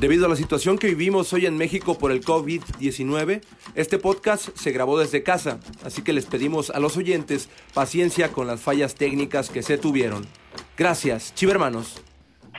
Debido a la situación que vivimos hoy en México por el COVID-19, este podcast se grabó desde casa, así que les pedimos a los oyentes paciencia con las fallas técnicas que se tuvieron. Gracias, chivermanos.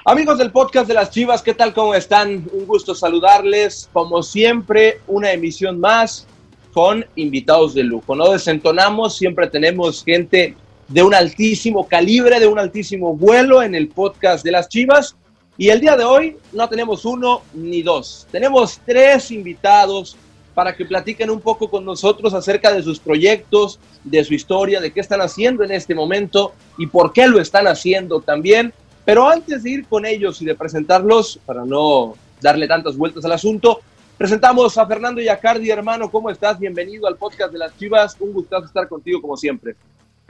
Amigos del podcast de las Chivas, ¿qué tal? ¿Cómo están? Un gusto saludarles. Como siempre, una emisión más con invitados de lujo. No desentonamos, siempre tenemos gente de un altísimo calibre, de un altísimo vuelo en el podcast de las Chivas. Y el día de hoy no tenemos uno ni dos, tenemos tres invitados para que platiquen un poco con nosotros acerca de sus proyectos, de su historia, de qué están haciendo en este momento y por qué lo están haciendo también. Pero antes de ir con ellos y de presentarlos, para no darle tantas vueltas al asunto, presentamos a Fernando Yacardi, hermano, ¿cómo estás? Bienvenido al podcast de las Chivas, un gustazo estar contigo como siempre.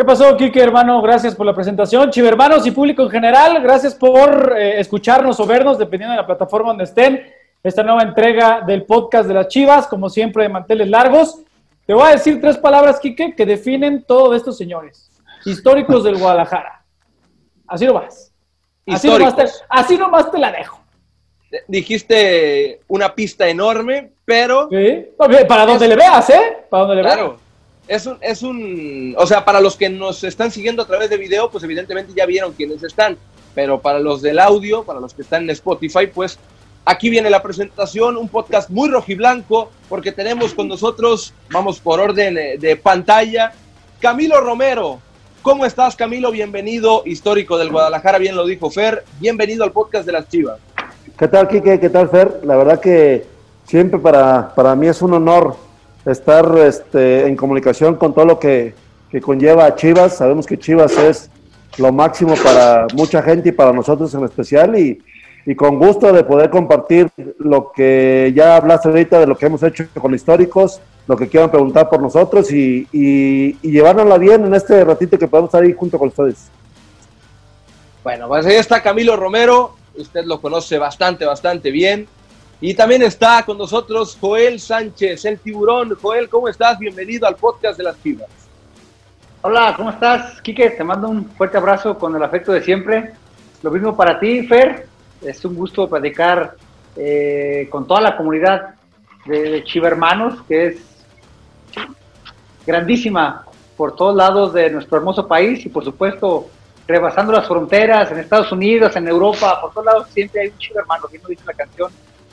¿Qué pasó, Kike, hermano? Gracias por la presentación. Chivermanos y público en general, gracias por eh, escucharnos o vernos, dependiendo de la plataforma donde estén. Esta nueva entrega del podcast de las Chivas, como siempre, de manteles largos. Te voy a decir tres palabras, Kike, que definen todo de estos señores. Históricos del Guadalajara. Así vas. Así nomás, te, así nomás te la dejo. Dijiste una pista enorme, pero... Sí. Para donde le veas, ¿eh? Para donde le claro. veas es un, es un, o sea, para los que nos están siguiendo a través de video, pues evidentemente ya vieron quiénes están, pero para los del audio, para los que están en Spotify, pues aquí viene la presentación, un podcast muy rojiblanco, porque tenemos con nosotros, vamos por orden eh, de pantalla, Camilo Romero. ¿Cómo estás, Camilo? Bienvenido, histórico del Guadalajara, bien lo dijo Fer, bienvenido al podcast de las Chivas. ¿Qué tal, Kike? ¿Qué tal, Fer? La verdad que siempre para, para mí es un honor estar este, en comunicación con todo lo que, conlleva a Chivas. Sabemos que Chivas es lo máximo para mucha gente y para nosotros en especial y, con gusto de poder compartir lo que ya hablaste ahorita de lo que hemos hecho con históricos, lo que quieran preguntar por nosotros y, y, y llevárnosla bien en este ratito que podemos estar ahí junto con ustedes. Bueno, pues ahí está Camilo Romero, usted lo conoce bastante, bastante bien. Y también está con nosotros Joel Sánchez, el tiburón. Joel, ¿cómo estás? Bienvenido al podcast de las Chivas. Hola, ¿cómo estás, Quique? Te mando un fuerte abrazo con el afecto de siempre. Lo mismo para ti, Fer. Es un gusto platicar eh, con toda la comunidad de Chiva Hermanos, que es grandísima por todos lados de nuestro hermoso país y, por supuesto, rebasando las fronteras en Estados Unidos, en Europa, por todos lados siempre hay un Chiva Hermano, bien lo dice la canción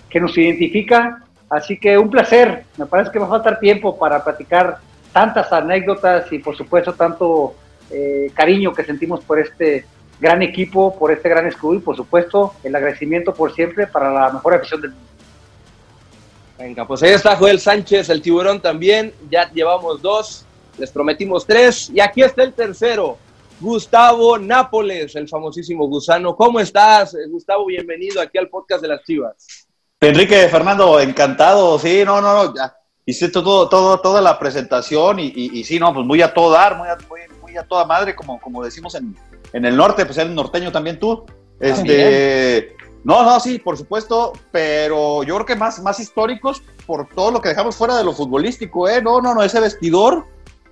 que nos identifica. Así que un placer. Me parece que va a faltar tiempo para platicar tantas anécdotas y por supuesto tanto eh, cariño que sentimos por este gran equipo, por este gran escudo y por supuesto el agradecimiento por siempre para la mejor afición del mundo. Venga, pues ahí está Joel Sánchez, el tiburón también. Ya llevamos dos, les prometimos tres y aquí está el tercero. Gustavo Nápoles, el famosísimo gusano. ¿Cómo estás, Gustavo? Bienvenido aquí al podcast de las Chivas. Enrique, Fernando, encantado, sí, no, no, no, ya hiciste todo, todo, toda la presentación y, y, sí, no, pues muy a todo dar, muy a, muy, a toda madre, como, como decimos en, en, el norte, pues eres norteño también tú. Este, no, no, sí, por supuesto, pero yo creo que más, más históricos por todo lo que dejamos fuera de lo futbolístico, ¿eh? No, no, no, ese vestidor,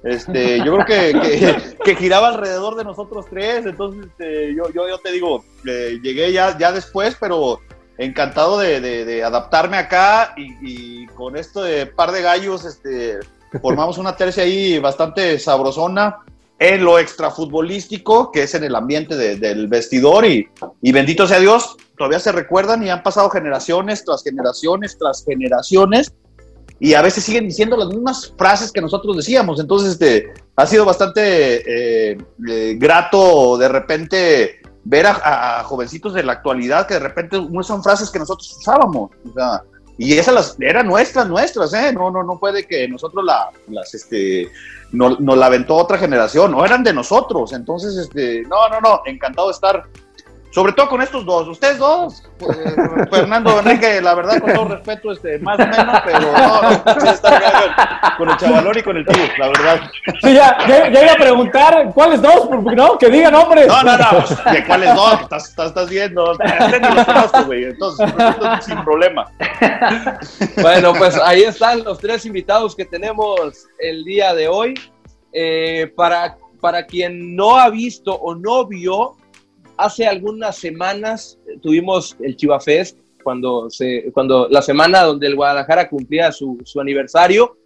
este, yo creo que, que, giraba alrededor de nosotros tres, entonces este, yo, yo, yo te digo, eh, llegué ya, ya después, pero encantado de, adaptarme acá y, con esto de par de gallos, este, formamos una tercia ahí bastante sabrosona en lo extrafutbolístico, que es en el ambiente del vestidor y, bendito sea Dios, todavía se recuerdan y han pasado generaciones tras generaciones tras generaciones y a veces siguen diciendo las mismas frases que nosotros decíamos. Entonces, este, ha sido bastante eh, eh, grato de repente ver a, jovencitos de la actualidad que de repente usan frases que nosotros usábamos. O sea, y esas las, eran nuestras, nuestras, ¿eh? No, no, no puede que nosotros la, las, este, nos no la aventó otra generación, no eran de nosotros. Entonces, este, no, no, no, encantado de estar sobre todo con estos dos, ustedes dos, eh, Fernando Enrique, la verdad, con todo respeto, este, más o menos, pero no, no, con el chavalón y con el tío, la verdad. Sí, ya, ya, iba a preguntar, ¿cuáles dos? No, que digan nombres. No, no, no, ¿de cuáles dos? Estás, estás, estás viendo, este los conozco, güey, entonces, sin problema. Bueno, pues ahí están los tres invitados que tenemos el día de hoy. Eh, para, para quien no ha visto o no vio, hace algunas semanas tuvimos el Chiva Fest cuando, se, cuando la semana donde el Guadalajara cumplía su, su aniversario.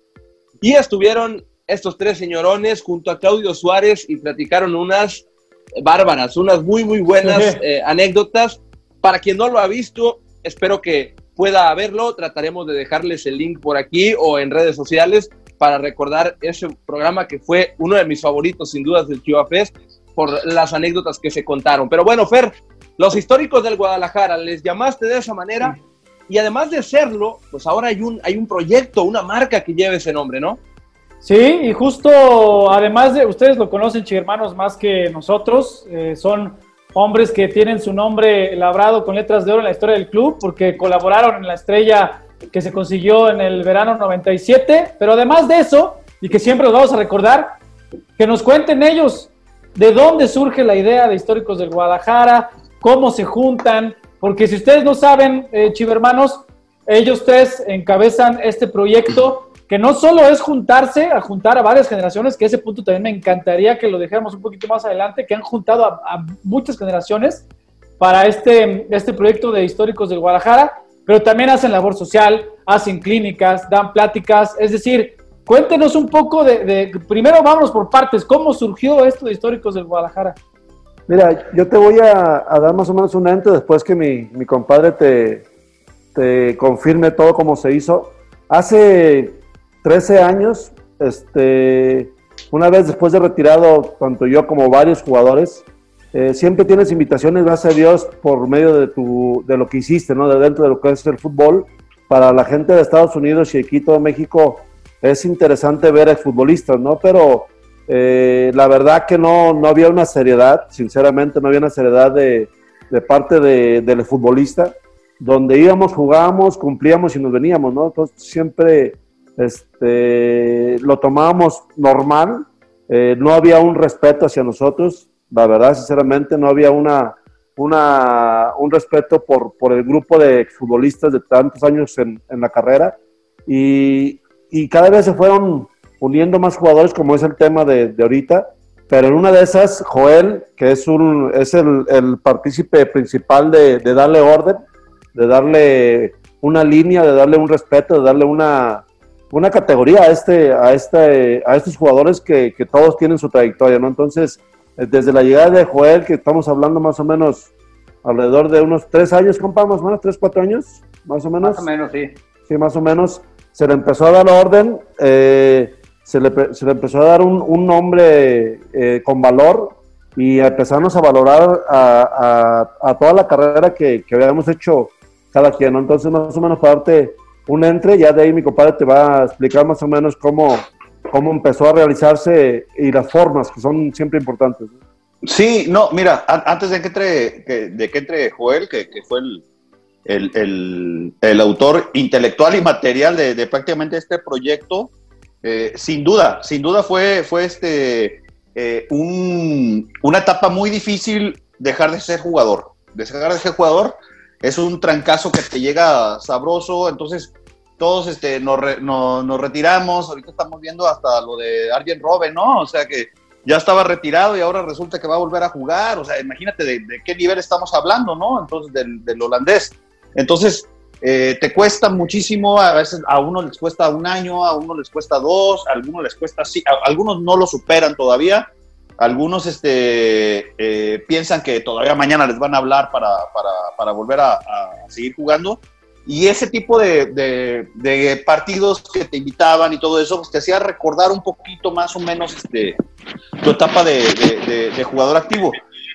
Y estuvieron estos tres señorones junto a Claudio Suárez y platicaron unas bárbaras, unas muy, muy buenas eh, anécdotas. Para quien no lo ha visto, espero que pueda verlo. Trataremos de dejarles el link por aquí o en redes sociales para recordar ese programa que fue uno de mis favoritos, sin dudas, del Chiva Fest, por las anécdotas que se contaron. Pero bueno, Fer, los históricos del Guadalajara, les llamaste de esa manera y además de serlo, pues ahora hay un, hay un proyecto, una marca que lleva ese nombre, ¿no? Sí, y justo, además de, ustedes lo conocen, hermanos, más que nosotros, eh, son hombres que tienen su nombre labrado con letras de oro en la historia del club, porque colaboraron en la estrella que se consiguió en el verano 97, pero además de eso, y que siempre los vamos a recordar, que nos cuenten ellos de dónde surge la idea de Históricos del Guadalajara, cómo se juntan, porque si ustedes no saben, eh, chivermanos, ellos tres encabezan este proyecto que no solo es juntarse, a juntar a varias generaciones, que ese punto también me encantaría que lo dejáramos un poquito más adelante, que han juntado a, muchas generaciones para este, este proyecto de históricos del Guadalajara, pero también hacen labor social, hacen clínicas, dan pláticas, es decir, cuéntenos un poco de, primero vámonos por partes, ¿cómo surgió esto de históricos del Guadalajara? Mira, yo te voy a, dar más o menos un ente después que mi, mi compadre te, te confirme todo cómo se hizo. Hace 13 años, este, una vez después de retirado, tanto yo como varios jugadores, eh, siempre tienes invitaciones, gracias a Dios, por medio de, tu, de lo que hiciste, ¿no? De dentro de lo que es el fútbol. Para la gente de Estados Unidos todo México es interesante ver a futbolistas, ¿no? Pero eh, la verdad que no, no había una seriedad, sinceramente no había una seriedad de, de parte de, del futbolista, donde íbamos, jugábamos, cumplíamos y nos veníamos, ¿no? Entonces siempre este, lo tomábamos normal, eh, no había un respeto hacia nosotros, la verdad, sinceramente, no había una, una, un respeto por, por el grupo de futbolistas de tantos años en, en la carrera y, y, cada vez se fueron uniendo más jugadores, como es el tema de, de ahorita. Pero en una de esas, Joel, que es, un, es el, el partícipe principal de, de darle orden, de darle una línea, de darle un respeto, de darle una, una categoría a, este, a, este, a estos jugadores que, que todos tienen su trayectoria, ¿no? Entonces, desde la llegada de Joel, que estamos hablando más o menos alrededor de unos tres años, compa, más o menos, tres, cuatro años, más o menos. Más o menos, sí. Sí, más o menos. Se le empezó a dar orden, eh, se, le, se, le, empezó a dar un, un nombre eh, con valor y empezamos a valorar a, a, a toda la carrera que, que, habíamos hecho cada quien, ¿no? Entonces, más o menos, para darte un entre, ya de ahí mi compadre te va a explicar más o menos cómo, cómo empezó a realizarse y las formas que son siempre importantes. Sí, no, mira, antes de que entre, de que entre Joel, que, que fue el, el, el, el, autor intelectual y material de, de prácticamente este proyecto, eh, sin duda, sin duda fue, fue este, eh, un, una etapa muy difícil dejar de ser jugador, dejar de ser jugador es un trancazo que te llega sabroso, entonces todos este, nos, nos, retiramos, ahorita estamos viendo hasta lo de Arjen Robben, ¿no? O sea que ya estaba retirado y ahora resulta que va a volver a jugar, o sea, imagínate de, qué nivel estamos hablando, ¿no? Entonces, del holandés. Entonces, eh, te cuesta muchísimo, a veces a uno les cuesta un año, a uno les cuesta dos, a algunos les cuesta sí, algunos no lo superan todavía, algunos este, eh, piensan que todavía mañana les van a hablar para, para, para volver a, seguir jugando, y ese tipo de, partidos que te invitaban y todo eso, pues te hacía recordar un poquito más o menos este, tu etapa de, jugador activo.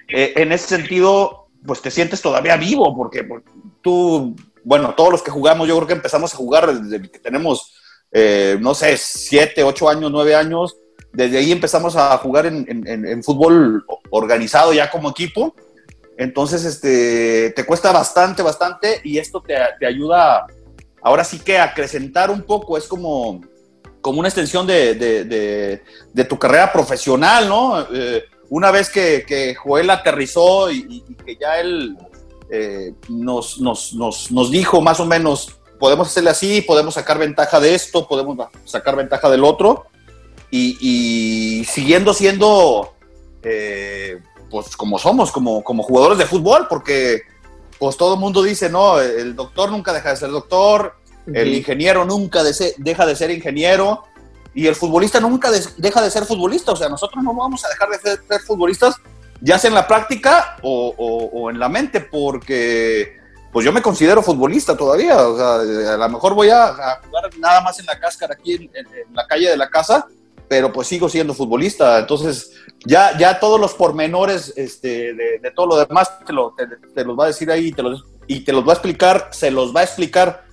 Eh, en ese sentido, pues te sientes todavía vivo, porque bueno, todos los que jugamos, yo creo que empezamos a jugar desde que tenemos, eh, no sé, siete, ocho años, nueve años. Desde ahí empezamos a jugar en, fútbol organizado ya como equipo entonces, este, te cuesta bastante, bastante y esto te, ayuda ahora sí que a acrecentar un poco, es como, como una extensión de, tu carrera profesional, ¿no? Eh, una vez que, Joel aterrizó y, que ya él eh, nos, nos, nos, nos, dijo más o menos, podemos hacerle así, podemos sacar ventaja de esto, podemos sacar ventaja del otro, y, y siguiendo siendo... Eh, pues como somos, como, como jugadores de fútbol, porque pues todo el mundo dice, no, el doctor nunca deja de ser doctor, el ingeniero nunca deja de ser ingeniero y el futbolista nunca deja de ser futbolista. O sea, nosotros no vamos a dejar de ser, futbolistas, ya sea en la práctica o, en la mente, porque pues yo me considero futbolista todavía. O sea, a lo mejor voy a, jugar nada más en la cáscara aquí en, la calle de la casa, pero pues sigo siendo futbolista. Entonces, ya, ya todos los pormenores este, de, todo lo demás te, lo, te, los va a decir ahí te los, y te los va a explicar, se los va a explicar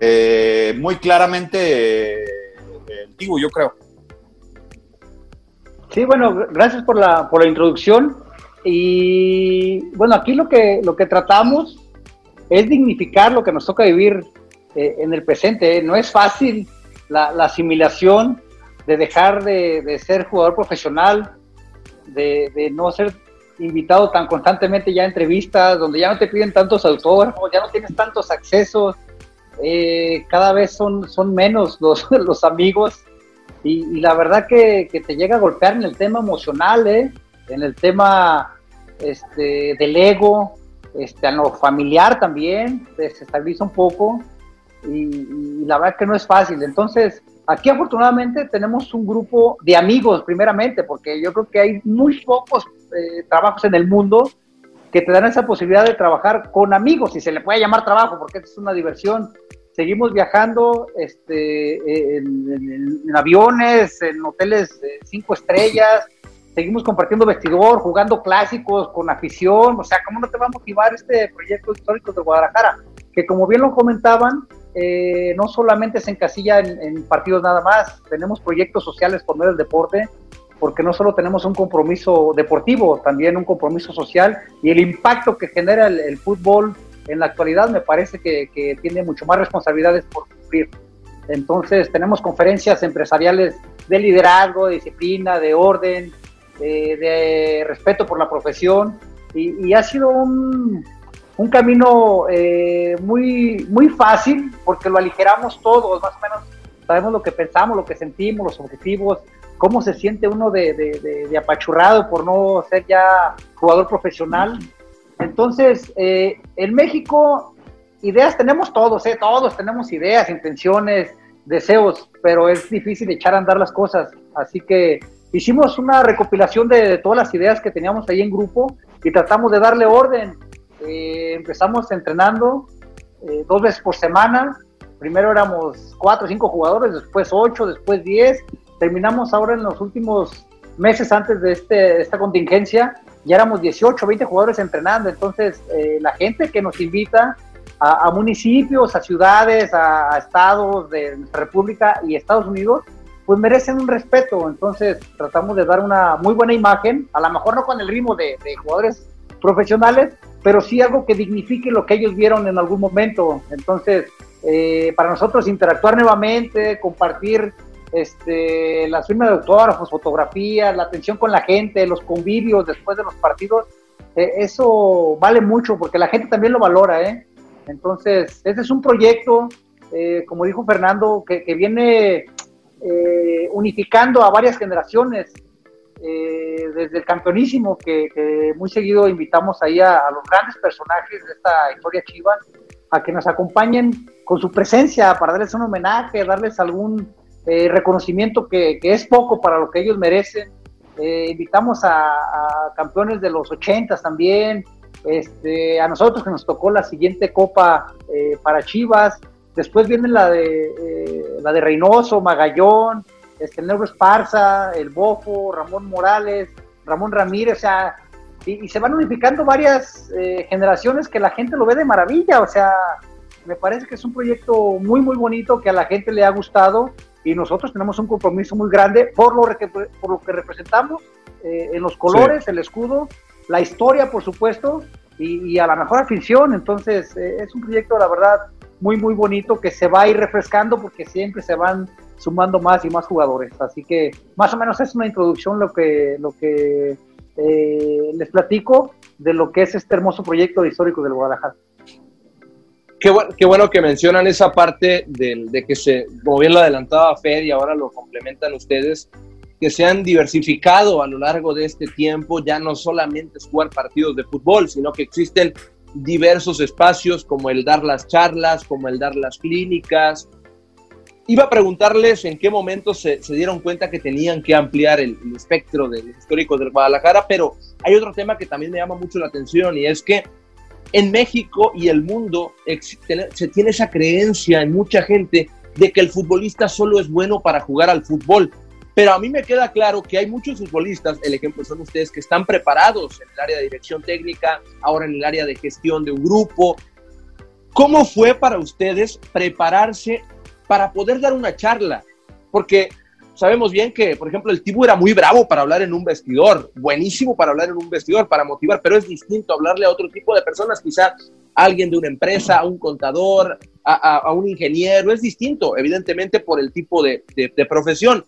eh, muy claramente el Tibu, yo creo. Sí, bueno, gracias por la, por la introducción. Y bueno, aquí lo que, lo que tratamos es dignificar lo que nos toca vivir eh, en el presente. No es fácil la, asimilación de dejar de, ser jugador profesional, de, no ser invitado tan constantemente ya a entrevistas, donde ya no te piden tantos autógrafos, ya no tienes tantos accesos, eh, cada vez son, son menos los, los amigos y, la verdad que, te llega a golpear en el tema emocional, ¿eh? en el tema este, del ego, este, a lo familiar también, se estabiliza un poco y, la verdad que no es fácil. Entonces, aquí afortunadamente tenemos un grupo de amigos primeramente, porque yo creo que hay muy pocos eh, trabajos en el mundo que te dan esa posibilidad de trabajar con amigos, si se le puede llamar trabajo, porque es una diversión. Seguimos viajando este, en, aviones, en hoteles de cinco estrellas, seguimos compartiendo vestidor, jugando clásicos con afición, o sea, ¿cómo no te va a motivar este proyecto histórico de Guadalajara? Que como bien lo comentaban, eh, no solamente se encasilla en, en, partidos nada más, tenemos proyectos sociales por medio del deporte, porque no solo tenemos un compromiso deportivo, también un compromiso social y el impacto que genera el, fútbol en la actualidad me parece que, tiene mucho más responsabilidades por cumplir. Entonces tenemos conferencias empresariales de liderazgo, de disciplina, de orden, de, respeto por la profesión y, ha sido un, camino eh, muy, muy fácil porque lo aligeramos todos, más o menos sabemos lo que pensamos, lo que sentimos, los objetivos, cómo se siente uno de, apachurrado por no ser ya jugador profesional. Entonces, eh, en México, ideas tenemos todos, ¿eh? todos tenemos ideas, intenciones, deseos, pero es difícil echar a andar las cosas. Así que hicimos una recopilación de, todas las ideas que teníamos ahí en grupo y tratamos de darle orden. Eh, empezamos entrenando eh, dos veces por semana. Primero éramos cuatro o cinco jugadores, después ocho, después diez terminamos ahora en los últimos meses antes de este, esta contingencia, ya éramos 18, 20 jugadores entrenando, entonces eh, la gente que nos invita a, municipios, a ciudades, a, estados de nuestra república y Estados Unidos, pues merecen un respeto, entonces tratamos de dar una muy buena imagen, a lo mejor no con el ritmo de, jugadores profesionales, pero sí algo que dignifique lo que ellos vieron en algún momento, entonces eh, para nosotros interactuar nuevamente, compartir este, las firmas de autógrafos, fotografías, la atención con la gente, los convivios después de los partidos, eh, eso vale mucho porque la gente también lo valora, ¿eh? Entonces, ese es un proyecto, eh, como dijo Fernando, que, viene eh, unificando a varias generaciones, desde el campeonísimo, que, muy seguido invitamos ahí a, a, los grandes personajes de esta historia chiva, a que nos acompañen con su presencia para darles un homenaje, darles algún eh, reconocimiento que, es poco para lo que ellos merecen. Eh, invitamos a, campeones de los 80 también, este, a nosotros que nos tocó la siguiente copa eh, para Chivas, después viene la de, la de Reynoso, Magallón, este, Negro Esparza, el Bofo, Ramón Morales, Ramón Ramírez, o sea, y, y se van unificando varias generaciones que la gente lo ve de maravilla, o sea, me parece que es un proyecto muy, muy bonito que a la gente le ha gustado y nosotros tenemos un compromiso muy grande por lo que, por lo que representamos eh, en los colores, el escudo, la historia, por supuesto, y, a la mejor afición. Entonces, eh, es un proyecto, la verdad, muy, muy bonito que se va a ir refrescando porque siempre se van sumando más y más jugadores. Así que, más o menos, es una introducción lo que, lo que eh, les platico de lo que es este hermoso proyecto histórico del Guadalajara. Qué bueno, que mencionan esa parte de, que se, como bien lo adelantaba Fed y ahora lo complementan ustedes, que se han diversificado a lo largo de este tiempo, ya no solamente es jugar partidos de fútbol, sino que existen diversos espacios como el dar las charlas, como el dar las clínicas. Iba a preguntarles en qué momento se, dieron cuenta que tenían que ampliar el, espectro de los históricos del Guadalajara, pero hay otro tema que también me llama mucho la atención y es que en México y el mundo se tiene esa creencia en mucha gente de que el futbolista solo es bueno para jugar al fútbol. Pero a mí me queda claro que hay muchos futbolistas, el ejemplo son ustedes, que están preparados en el área de dirección técnica, ahora en el área de gestión de un grupo. ¿Cómo fue para ustedes prepararse para poder dar una charla? Porque sabemos bien que, por ejemplo, el Tibu era muy bravo para hablar en un vestidor, buenísimo para hablar en un vestidor, para motivar, pero es distinto hablarle a otro tipo de personas, quizá a alguien de una empresa, a un contador, a, un ingeniero, es distinto, evidentemente, por el tipo de profesión.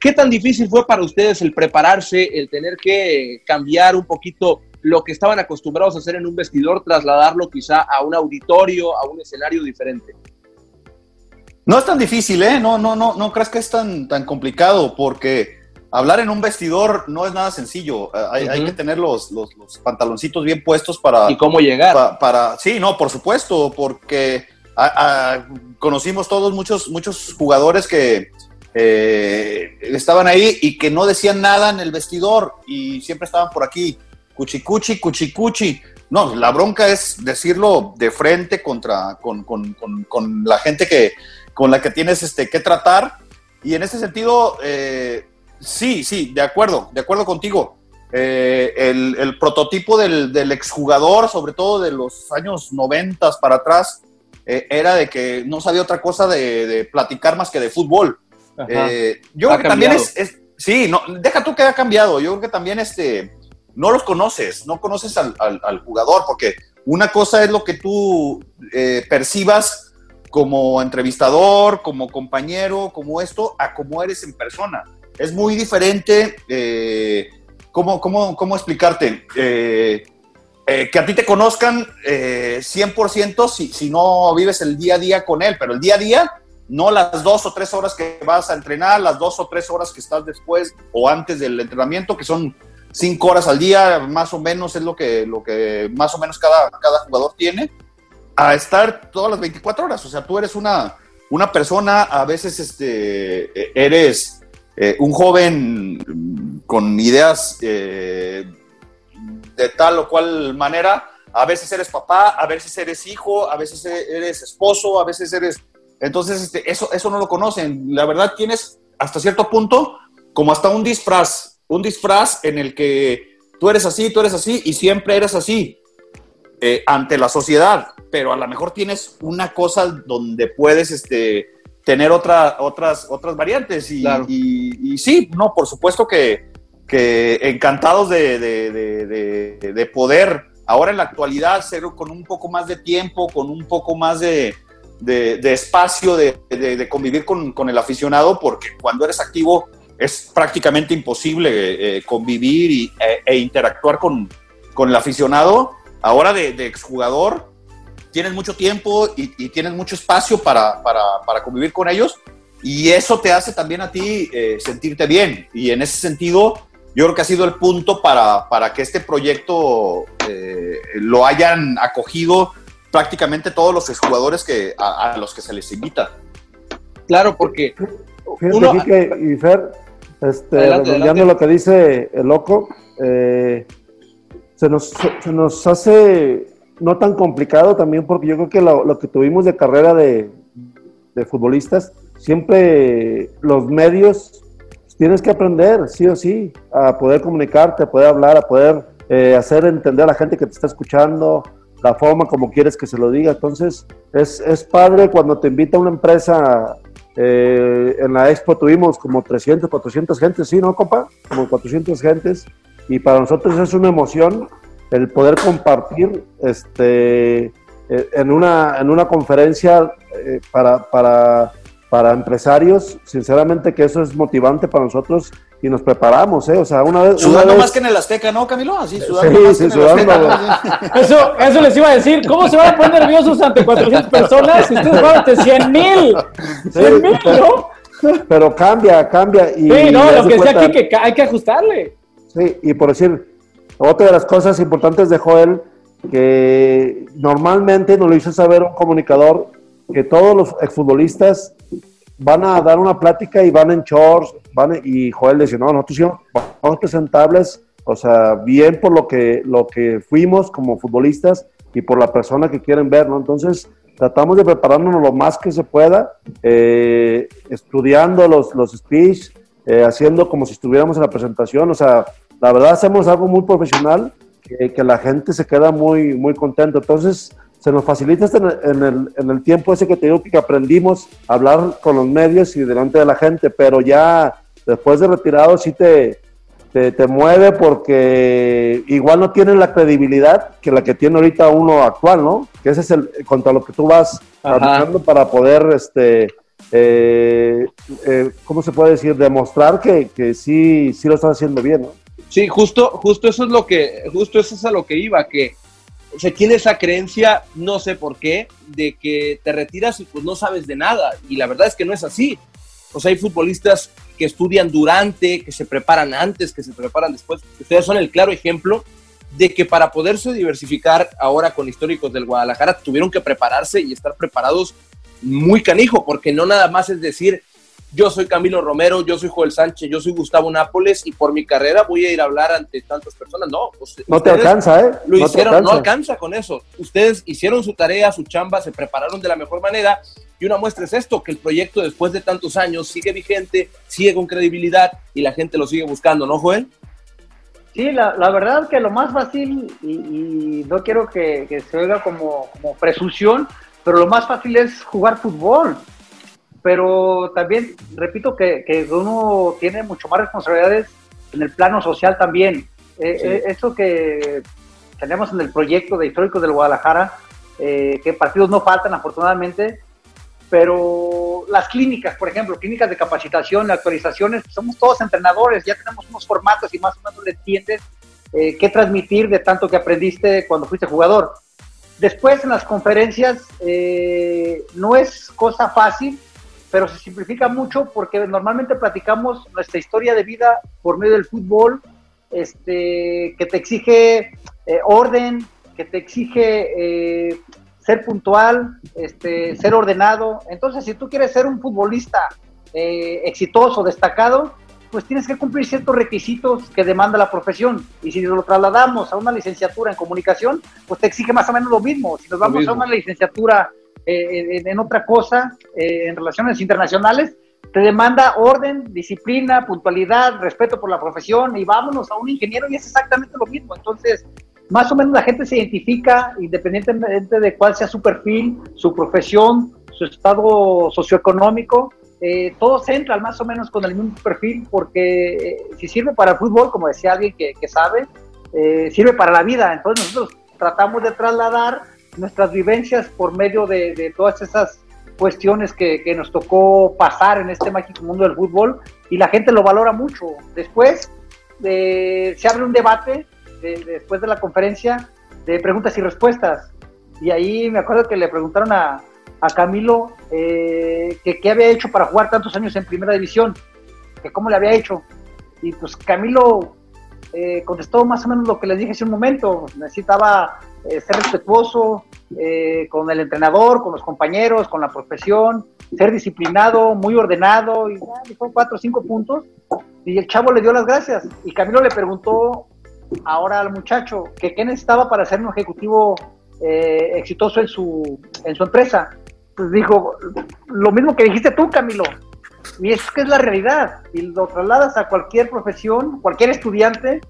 ¿Qué tan difícil fue para ustedes el prepararse, el tener que cambiar un poquito lo que estaban acostumbrados a hacer en un vestidor, trasladarlo quizá a un auditorio, a un escenario diferente? No es tan difícil, ¿eh? No, no, no, no crees que es tan, tan complicado, porque hablar en un vestidor no es nada sencillo. Eh, hay, que tener los, los, pantaloncitos bien puestos para. ¿Y cómo llegar? para, sí, no, por supuesto, porque conocimos todos muchos, muchos jugadores que eh, estaban ahí y que no decían nada en el vestidor y siempre estaban por aquí, cuchicuchi, cuchicuchi. No, la bronca es decirlo de frente contra, con, la gente que, con la que tienes este, que tratar. Y en ese sentido, eh, sí, sí, de acuerdo, de acuerdo contigo. Eh, el, prototipo del, del, exjugador, sobre todo de los años 90 para atrás, era de que no sabía otra cosa de, platicar más que de fútbol. Eh, yo creo que también es, sí, no, deja tú que haya cambiado, yo creo que también este, no los conoces, no conoces al, jugador, porque una cosa es lo que tú eh, percibas como entrevistador, como compañero, como esto, a cómo eres en persona. Es muy diferente, eh, ¿cómo, cómo, explicarte? Eh, que a ti te conozcan 100% si, si no vives el día a día con él, pero el día a día no las dos o tres horas que vas a entrenar, las dos o tres horas que estás después o antes del entrenamiento, que son cinco horas al día, más o menos es lo que, lo que más o menos cada, cada jugador tiene, a estar todas las 24 horas. O sea, tú eres una, una persona, a veces este, eres eh, un joven con ideas eh, de tal o cual manera, a veces eres papá, a veces eres hijo, a veces eres esposo, a veces eres entonces, este, eso, eso no lo conocen. La verdad, tienes hasta cierto punto como hasta un disfraz, un disfraz en el que tú eres así, tú eres así y siempre eres así eh, ante la sociedad, pero a lo mejor tienes una cosa donde puedes este, tener otra, otras, otras variantes. Y, y, sí, no, por supuesto que, que encantados de, de, de, poder ahora en la actualidad ser con un poco más de tiempo, con un poco más de, de, espacio de, convivir con, el aficionado, porque cuando eres activo es prácticamente imposible eh, eh, convivir y, e, e, interactuar con, el aficionado. Ahora de, exjugador, tienes mucho tiempo y, tienes mucho espacio para, convivir con ellos y eso te hace también a ti eh, sentirte bien. Y en ese sentido, yo creo que ha sido el punto para, que este proyecto lo hayan acogido prácticamente todos los jugadores que, a, los que se les invita. Claro, porque... Uno... y Fer, este, lo que dice el loco, eh, se, nos, se nos hace no tan complicado también porque yo creo que lo, que tuvimos de carrera de, de, futbolistas, siempre los medios tienes que aprender, sí o sí, a poder comunicarte, a poder hablar, a poder eh, hacer entender a la gente que te está escuchando, la forma como quieres que se lo diga. Entonces, es, es padre cuando te invita una empresa. Eh, en la expo tuvimos como 300, 400 gentes, ¿sí, no, compa? Como 400 gentes. Y para nosotros es una emoción el poder compartir este, eh, en, una, en una conferencia eh, para, para para empresarios, sinceramente que eso es motivante para nosotros y nos preparamos, ¿eh? O sea, una vez... Sudando más que en el Azteca, ¿no, Camilo? Así, sudando sí, más sí, que sudando. En el eso, eso les iba a decir, ¿cómo se van a poner nerviosos ante 400 personas si ustedes van ante 100 mil? 100 mil, ¿no? Pero cambia, cambia. Y sí, no, lo que decía aquí que hay que ajustarle. Sí, y por decir, otra de las cosas importantes de Joel que normalmente nos lo hizo saber un comunicador que todos los exfutbolistas van a dar una plática y van en shorts, van y Joel decía, no, nosotros vamos presentables, o sea, bien por lo que, lo que fuimos como futbolistas y por la persona que quieren ver, ¿no? Entonces, tratamos de prepararnos lo más que se pueda, eh, estudiando los, los speech, eh, haciendo como si estuviéramos en la presentación, o sea, la verdad hacemos algo muy profesional que, que la gente se queda muy, muy contento. Entonces, se nos facilita en el, en el, tiempo ese que te digo que aprendimos a hablar con los medios y delante de la gente, pero ya después de retirado sí te, te, mueve porque igual no tiene la credibilidad que la que tiene ahorita uno actual, ¿no? Que ese es el contra lo que tú vas trabajando para poder, este, eh, eh, ¿cómo se puede decir? Demostrar que, que sí, sí lo estás haciendo bien, ¿no? Sí, justo, justo eso es lo que, justo eso es a lo que iba, que se tiene esa creencia, no sé por qué, de que te retiras y pues no sabes de nada. Y la verdad es que no es así. O hay futbolistas que estudian durante, que se preparan antes, que se preparan después. Ustedes son el claro ejemplo de que para poderse diversificar ahora con históricos del Guadalajara tuvieron que prepararse y estar preparados muy canijo, porque no nada más es decir, yo soy Camilo Romero, yo soy Joel Sánchez, yo soy Gustavo Nápoles y por mi carrera voy a ir a hablar ante tantas personas. No, pues, no te alcanza, ¿eh? Lo hicieron, no alcanza con eso. Ustedes hicieron su tarea, su chamba, se prepararon de la mejor manera y una muestra es esto, que el proyecto después de tantos años sigue vigente, sigue con credibilidad y la gente lo sigue buscando, ¿no, Joel? Sí, la, la verdad que lo más fácil, y, no quiero que, que se oiga como, como presunción, pero lo más fácil es jugar fútbol pero también repito que, que, uno tiene mucho más responsabilidades en el plano social también. Eh, eh, eso que tenemos en el proyecto de Históricos del Guadalajara, eh, que partidos no faltan afortunadamente, pero las clínicas, por ejemplo, clínicas de capacitación, actualizaciones, somos todos entrenadores, ya tenemos unos formatos y más o menos le entiendes qué transmitir de tanto que aprendiste cuando fuiste jugador. Después en las conferencias no es cosa fácil, pero se simplifica mucho porque normalmente platicamos nuestra historia de vida por medio del fútbol, este, que te exige eh, orden, que te exige eh, ser puntual, este, ser ordenado. Entonces, si tú quieres ser un futbolista eh, exitoso, destacado, pues tienes que cumplir ciertos requisitos que demanda la profesión. Y si lo trasladamos a una licenciatura en comunicación, pues te exige más o menos lo mismo. Si nos vamos a una licenciatura eh, en, otra cosa, eh, en relaciones internacionales, te demanda orden, disciplina, puntualidad, respeto por la profesión y vámonos a un ingeniero y es exactamente lo mismo. Entonces, más o menos la gente se identifica independientemente de cuál sea su perfil, su profesión, su estado socioeconómico, eh, todos entran más o menos con el mismo perfil porque eh, si sirve para el fútbol, como decía alguien que, que sabe, sirve para la vida. Entonces nosotros tratamos de trasladar nuestras vivencias por medio de, todas esas cuestiones que, nos tocó pasar en este mágico mundo del fútbol y la gente lo valora mucho. Después eh, se abre un debate después de la conferencia de preguntas y respuestas y ahí me acuerdo que le preguntaron a, Camilo eh, que qué había hecho para jugar tantos años en primera división, que cómo le había hecho. Y pues Camilo eh, contestó más o menos lo que les dije hace un momento, necesitaba eh, ser respetuoso eh, con el entrenador, con los compañeros, con la profesión, ser disciplinado, muy ordenado, y ya cuatro o cinco puntos, y el chavo le dio las gracias. Y Camilo le preguntó ahora al muchacho que qué necesitaba para ser un ejecutivo eh, exitoso en su, en su empresa. Pues dijo, lo mismo que dijiste tú, Camilo, y es que es la realidad, y lo trasladas a cualquier profesión, cualquier estudiante,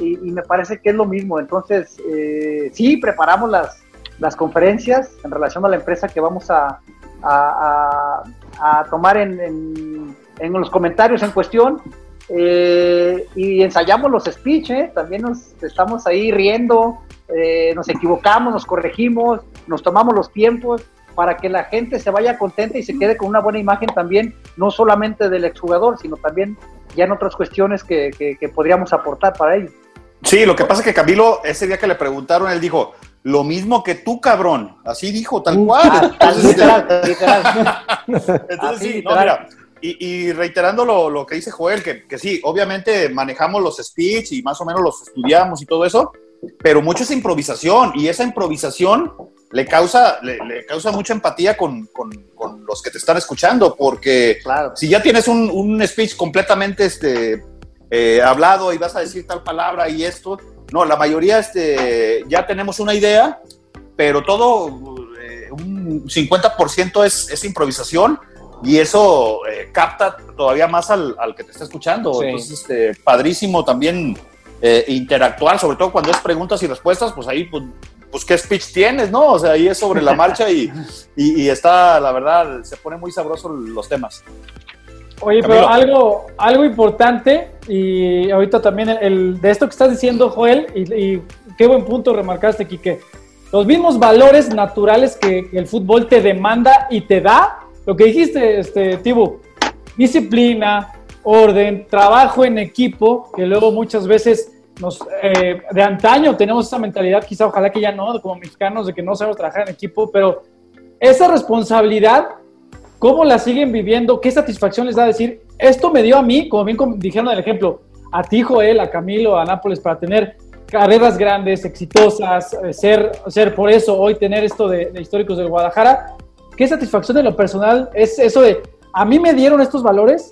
y, me parece que es lo mismo. Entonces, eh, sí, preparamos las, las conferencias en relación a la empresa que vamos a, a, tomar en, en, los comentarios en cuestión. Eh, y ensayamos los speech, ¿eh? también nos estamos ahí riendo, eh, nos equivocamos, nos corregimos, nos tomamos los tiempos para que la gente se vaya contenta y se quede con una buena imagen también, no solamente del exjugador, sino también ya en otras cuestiones que, que, podríamos aportar para ello. Sí, lo que pasa es que Camilo, ese día que le preguntaron, él dijo, lo mismo que tú, cabrón. Así dijo, tal cual. Entonces, sí, no, mira, y, reiterando lo, lo, que dice Joel, que, que, sí, obviamente manejamos los speech y más o menos los estudiamos y todo eso, pero mucho es improvisación y esa improvisación le causa, le, causa mucha empatía con, con, los que te están escuchando, porque si ya tienes un, un speech completamente este, eh, hablado y vas a decir tal palabra y esto, no, la mayoría este, ya tenemos una idea, pero todo, eh, un 50% es, es improvisación y eso eh, capta todavía más al, al, que te está escuchando. Entonces, este, padrísimo también eh, interactuar, sobre todo cuando es preguntas y respuestas, pues ahí, pues, pues, qué speech tienes, ¿no? O sea, ahí es sobre la marcha y, y, está, la verdad, se pone muy sabroso los temas. Oye, pero algo, algo importante, y ahorita también el, de esto que estás diciendo, Joel, y, y qué buen punto remarcaste, Quique. Los mismos valores naturales que el fútbol te demanda y te da, lo que dijiste, este, Tibu, disciplina, orden, trabajo en equipo, que luego muchas veces nos, eh, de antaño tenemos esa mentalidad, quizá ojalá que ya no, como mexicanos, de que no sabemos trabajar en equipo, pero esa responsabilidad, ¿cómo la siguen viviendo? ¿Qué satisfacción les da decir, esto me dio a mí, como bien dijeron el ejemplo, a ti, Joel, a Camilo, a Nápoles, para tener carreras grandes, exitosas, eh, ser, ser por eso hoy tener esto de, de históricos del Guadalajara, qué satisfacción de lo personal es eso de, a mí me dieron estos valores,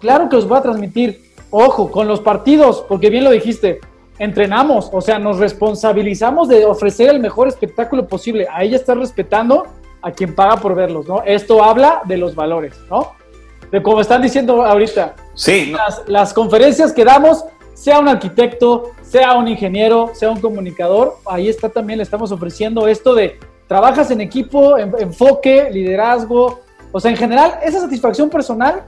claro que los voy a transmitir. Ojo, con los partidos, porque bien lo dijiste, entrenamos, o sea, nos responsabilizamos de ofrecer el mejor espectáculo posible. Ahí ya estás respetando a quien paga por verlos, ¿no? Esto habla de los valores, ¿no? De como están diciendo ahorita. Sí. Las, las conferencias que damos, sea un arquitecto, sea un ingeniero, sea un comunicador, ahí está también, le estamos ofreciendo esto de trabajas en equipo, enfoque, liderazgo, o sea, en general, esa satisfacción personal,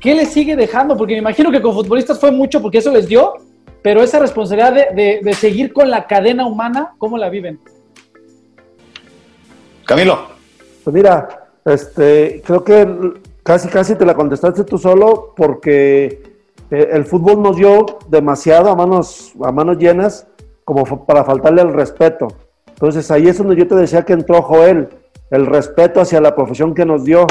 ¿qué les sigue dejando? Porque me imagino que con futbolistas fue mucho porque eso les dio, pero esa responsabilidad de, seguir con la cadena humana, ¿cómo la viven? Camilo. Pues mira, este, creo que casi casi te la contestaste tú solo porque eh, el fútbol nos dio demasiado a manos, a manos llenas como para faltarle el respeto. Entonces ahí es donde yo te decía que entró Joel, el respeto hacia la profesión que nos dio.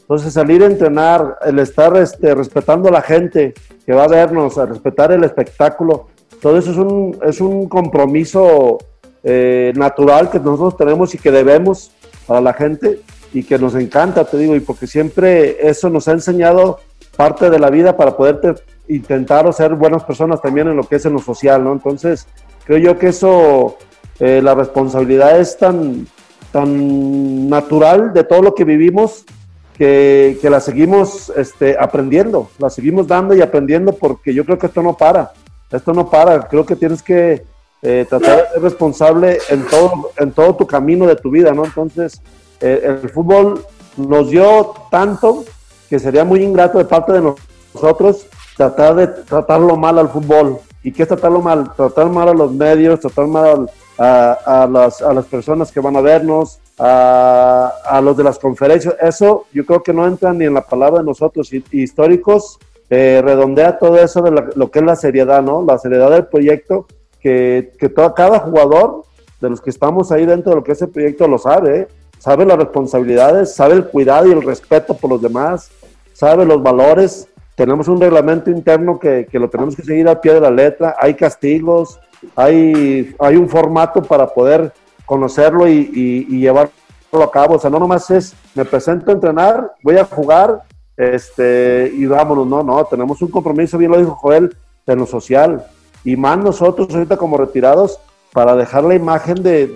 Entonces salir a entrenar, el estar este, respetando a la gente que va a vernos, a respetar el espectáculo, todo eso es un, es un compromiso eh, natural que nosotros tenemos y que debemos para la gente y que nos encanta, te digo, y porque siempre eso nos ha enseñado parte de la vida para poder intentar ser buenas personas también en lo que es en lo social, ¿no? Entonces, creo yo que eso eh, la responsabilidad es tan, tan natural de todo lo que vivimos que, la seguimos este, aprendiendo, la seguimos dando y aprendiendo porque yo creo que esto no para, esto no para, creo que tienes que eh, tratar de ser responsable en todo, en todo tu camino de tu vida, ¿no? Entonces, eh, el fútbol nos dio tanto que sería muy ingrato de parte de nosotros tratar de tratarlo mal al fútbol. ¿Y qué es tratarlo mal? Tratar mal a los medios, tratar mal al a, las, a, las, personas que van a vernos, a, a, los de las conferencias. Eso yo creo que no entra ni en la palabra de nosotros históricos. Eh, redondea todo eso de lo que es la seriedad, ¿no? La seriedad del proyecto, que, cada jugador de los que estamos ahí dentro de lo que es el proyecto lo sabe, ¿eh? sabe las responsabilidades, sabe el cuidado y el respeto por los demás, sabe los valores. Tenemos un reglamento interno que, que lo tenemos que seguir al pie de la letra, hay castigos, hay, hay un formato para poder conocerlo y, llevarlo a cabo. O sea, no nomás es, me presento a entrenar, voy a jugar este, y vámonos. No, no, tenemos un compromiso, bien lo dijo Joel, en lo social. Y más nosotros ahorita como retirados, para dejar la imagen de,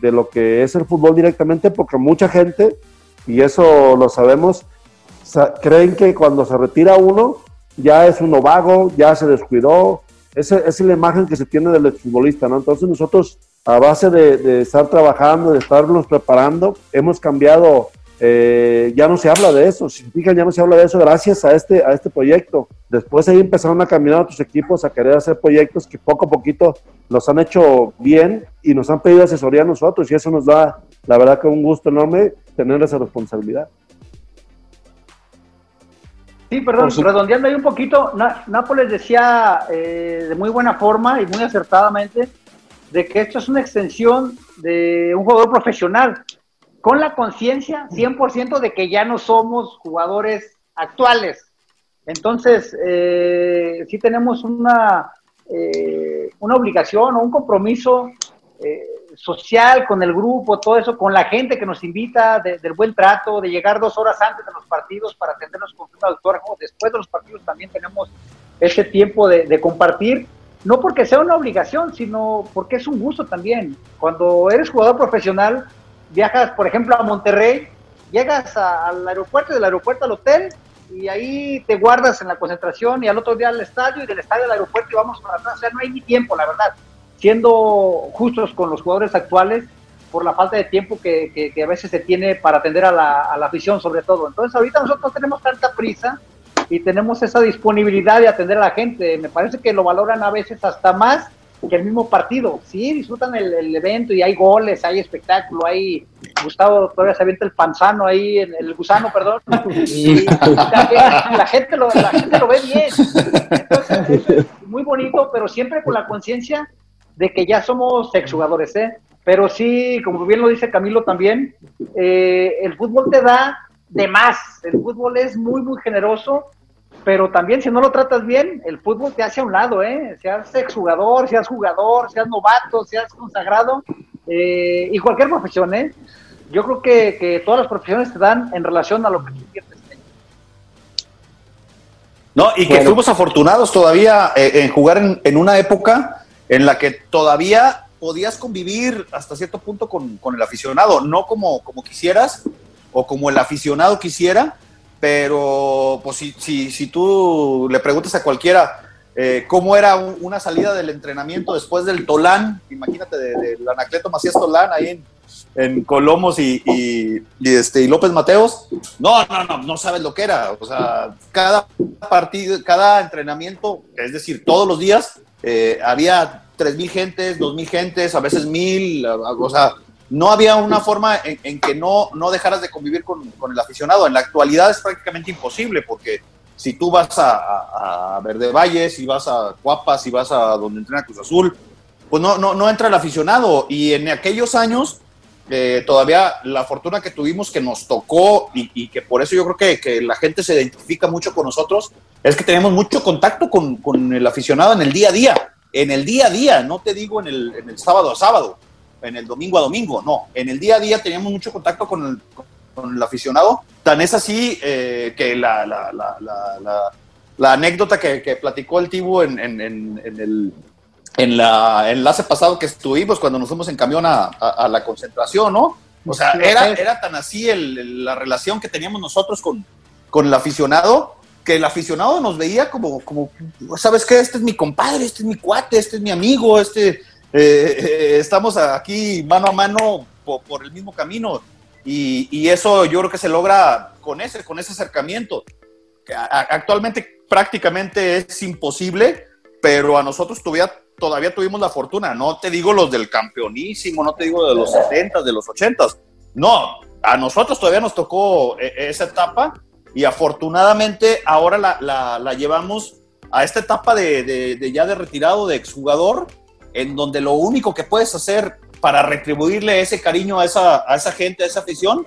de, lo que es el fútbol directamente, porque mucha gente, y eso lo sabemos, creen que cuando se retira uno, ya es uno vago, ya se descuidó, esa, es la imagen que se tiene del futbolista, ¿no? Entonces nosotros, a base de, estar trabajando, de estarnos preparando, hemos cambiado, eh, ya no se habla de eso, si fijan, ya no se habla de eso gracias a este, a este proyecto. Después ahí empezaron a caminar otros equipos a querer hacer proyectos que poco a poquito los han hecho bien y nos han pedido asesoría a nosotros y eso nos da, la verdad que un gusto enorme tener esa responsabilidad. Sí, perdón, redondeando ahí un poquito, Nápoles decía eh, de muy buena forma y muy acertadamente de que esto es una extensión de un jugador profesional, con la conciencia 100% de que ya no somos jugadores actuales. Entonces, eh, sí tenemos una, eh, una obligación o un compromiso eh, social con el grupo, todo eso, con la gente que nos invita, del buen trato, de llegar dos horas antes de los partidos para atendernos con un autógrafo. Después de los partidos también tenemos ese tiempo de, compartir, no porque sea una obligación, sino porque es un gusto también. Cuando eres jugador profesional, viajas, por ejemplo, a Monterrey, llegas al aeropuerto, del aeropuerto al hotel, y ahí te guardas en la concentración y al otro día al estadio y del estadio al aeropuerto y vamos para atrás. O sea, no hay ni tiempo, la verdad. Siendo justos con los jugadores actuales, por la falta de tiempo que, a veces se tiene para atender a la, a la, afición, sobre todo. Entonces, ahorita nosotros tenemos tanta prisa y tenemos esa disponibilidad de atender a la gente. Me parece que lo valoran a veces hasta más que el mismo partido. Sí, disfrutan el, evento y hay goles, hay espectáculo, hay Gustavo todavía se avienta el panzano ahí, en el gusano, perdón. Y la, gente lo, la gente lo ve bien. Entonces, es muy bonito, pero siempre con la conciencia de que ya somos exjugadores, ¿eh? Pero sí, como bien lo dice Camilo también, eh, el fútbol te da de más. El fútbol es muy, muy generoso pero también si no lo tratas bien, el fútbol te hace a un lado, ¿eh? Seas exjugador, seas jugador, seas novato, seas consagrado, eh, y cualquier profesión, ¿eh? Yo creo que, que, todas las profesiones te dan en relación a lo que tú quieres. No, y que fuimos afortunados todavía eh, en jugar en, una época en la que todavía podías convivir hasta cierto punto con, con el aficionado, no como, como quisieras o como el aficionado quisiera, pero pues si, si, si tú le preguntas a cualquiera eh, cómo era una salida del entrenamiento después del Tolán, imagínate, del de, Anacleto Macías Tolán ahí en, en Colomos y, y, este, y López Mateos, no, no, no, no sabes lo que era. O sea, cada partido, cada entrenamiento, es decir, todos los días, eh, había tres mil gentes, dos mil gentes, a veces mil, o sea, no había una forma en, que no, no dejaras de convivir con, el aficionado. En la actualidad es prácticamente imposible porque si tú vas a, Verde Valle, si vas a Cuapas, si vas a donde entrena Cruz Azul, pues no, no, no entra el aficionado. Y en aquellos años, eh, todavía la fortuna que tuvimos que nos tocó y, que por eso yo creo que, que, la gente se identifica mucho con nosotros, es que tenemos mucho contacto con, con, el aficionado en el día a día. En el día a día, no te digo en el sábado a sábado en el domingo a domingo, no. En el día a día teníamos mucho contacto con el, con el aficionado. Tan es así eh, que la, la, la, la, anécdota que, que, platicó el Tibu en, en, en, el en la enlace pasado que estuvimos cuando nos fuimos en camión a, a, la concentración, ¿no? O sea, era, era tan así el, la relación que teníamos nosotros con, con el aficionado que el aficionado nos veía como, como, ¿sabes qué? Este es mi compadre, este es mi cuate, este es mi amigo, este, eh, eh, estamos aquí mano a mano por, el mismo camino y, eso yo creo que se logra con ese, con ese acercamiento. actualmente prácticamente es imposible, pero a nosotros todavía, todavía tuvimos la fortuna. No te digo los del campeonísimo, no te digo de los 70, de los 80. No, a nosotros todavía nos tocó eh, esa etapa y afortunadamente ahora la, llevamos a esta etapa de, de, ya de retirado, de exjugador, en donde lo único que puedes hacer para retribuirle ese cariño a esa, a esa gente, a esa afición,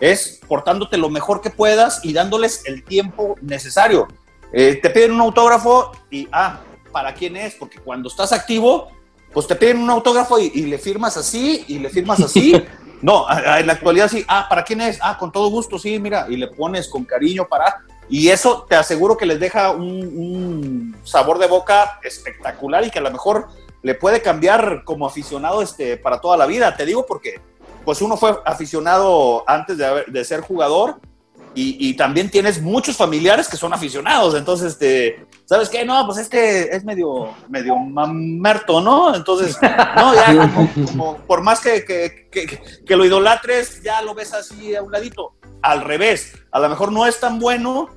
es portándote lo mejor que puedas y dándoles el tiempo necesario. Eh, te piden un autógrafo y, ah, ¿para quién es? Porque cuando estás activo, pues te piden un autógrafo y, le firmas así y le firmas así. No, en la actualidad sí, ah, ¿para quién es? Ah, con todo gusto, sí, mira, y le pones con cariño para... Y eso te aseguro que les deja un, un sabor de boca espectacular y que a lo mejor le puede cambiar como aficionado este, para toda la vida. Te digo porque pues uno fue aficionado antes de, de ser jugador y, también tienes muchos familiares que son aficionados. Entonces, este, ¿sabes qué? No, pues este es medio, medio mamerto, ¿no? Entonces, no, ya como, por más que, que, que, lo idolatres, ya lo ves así a un ladito. Al revés, a lo mejor no es tan bueno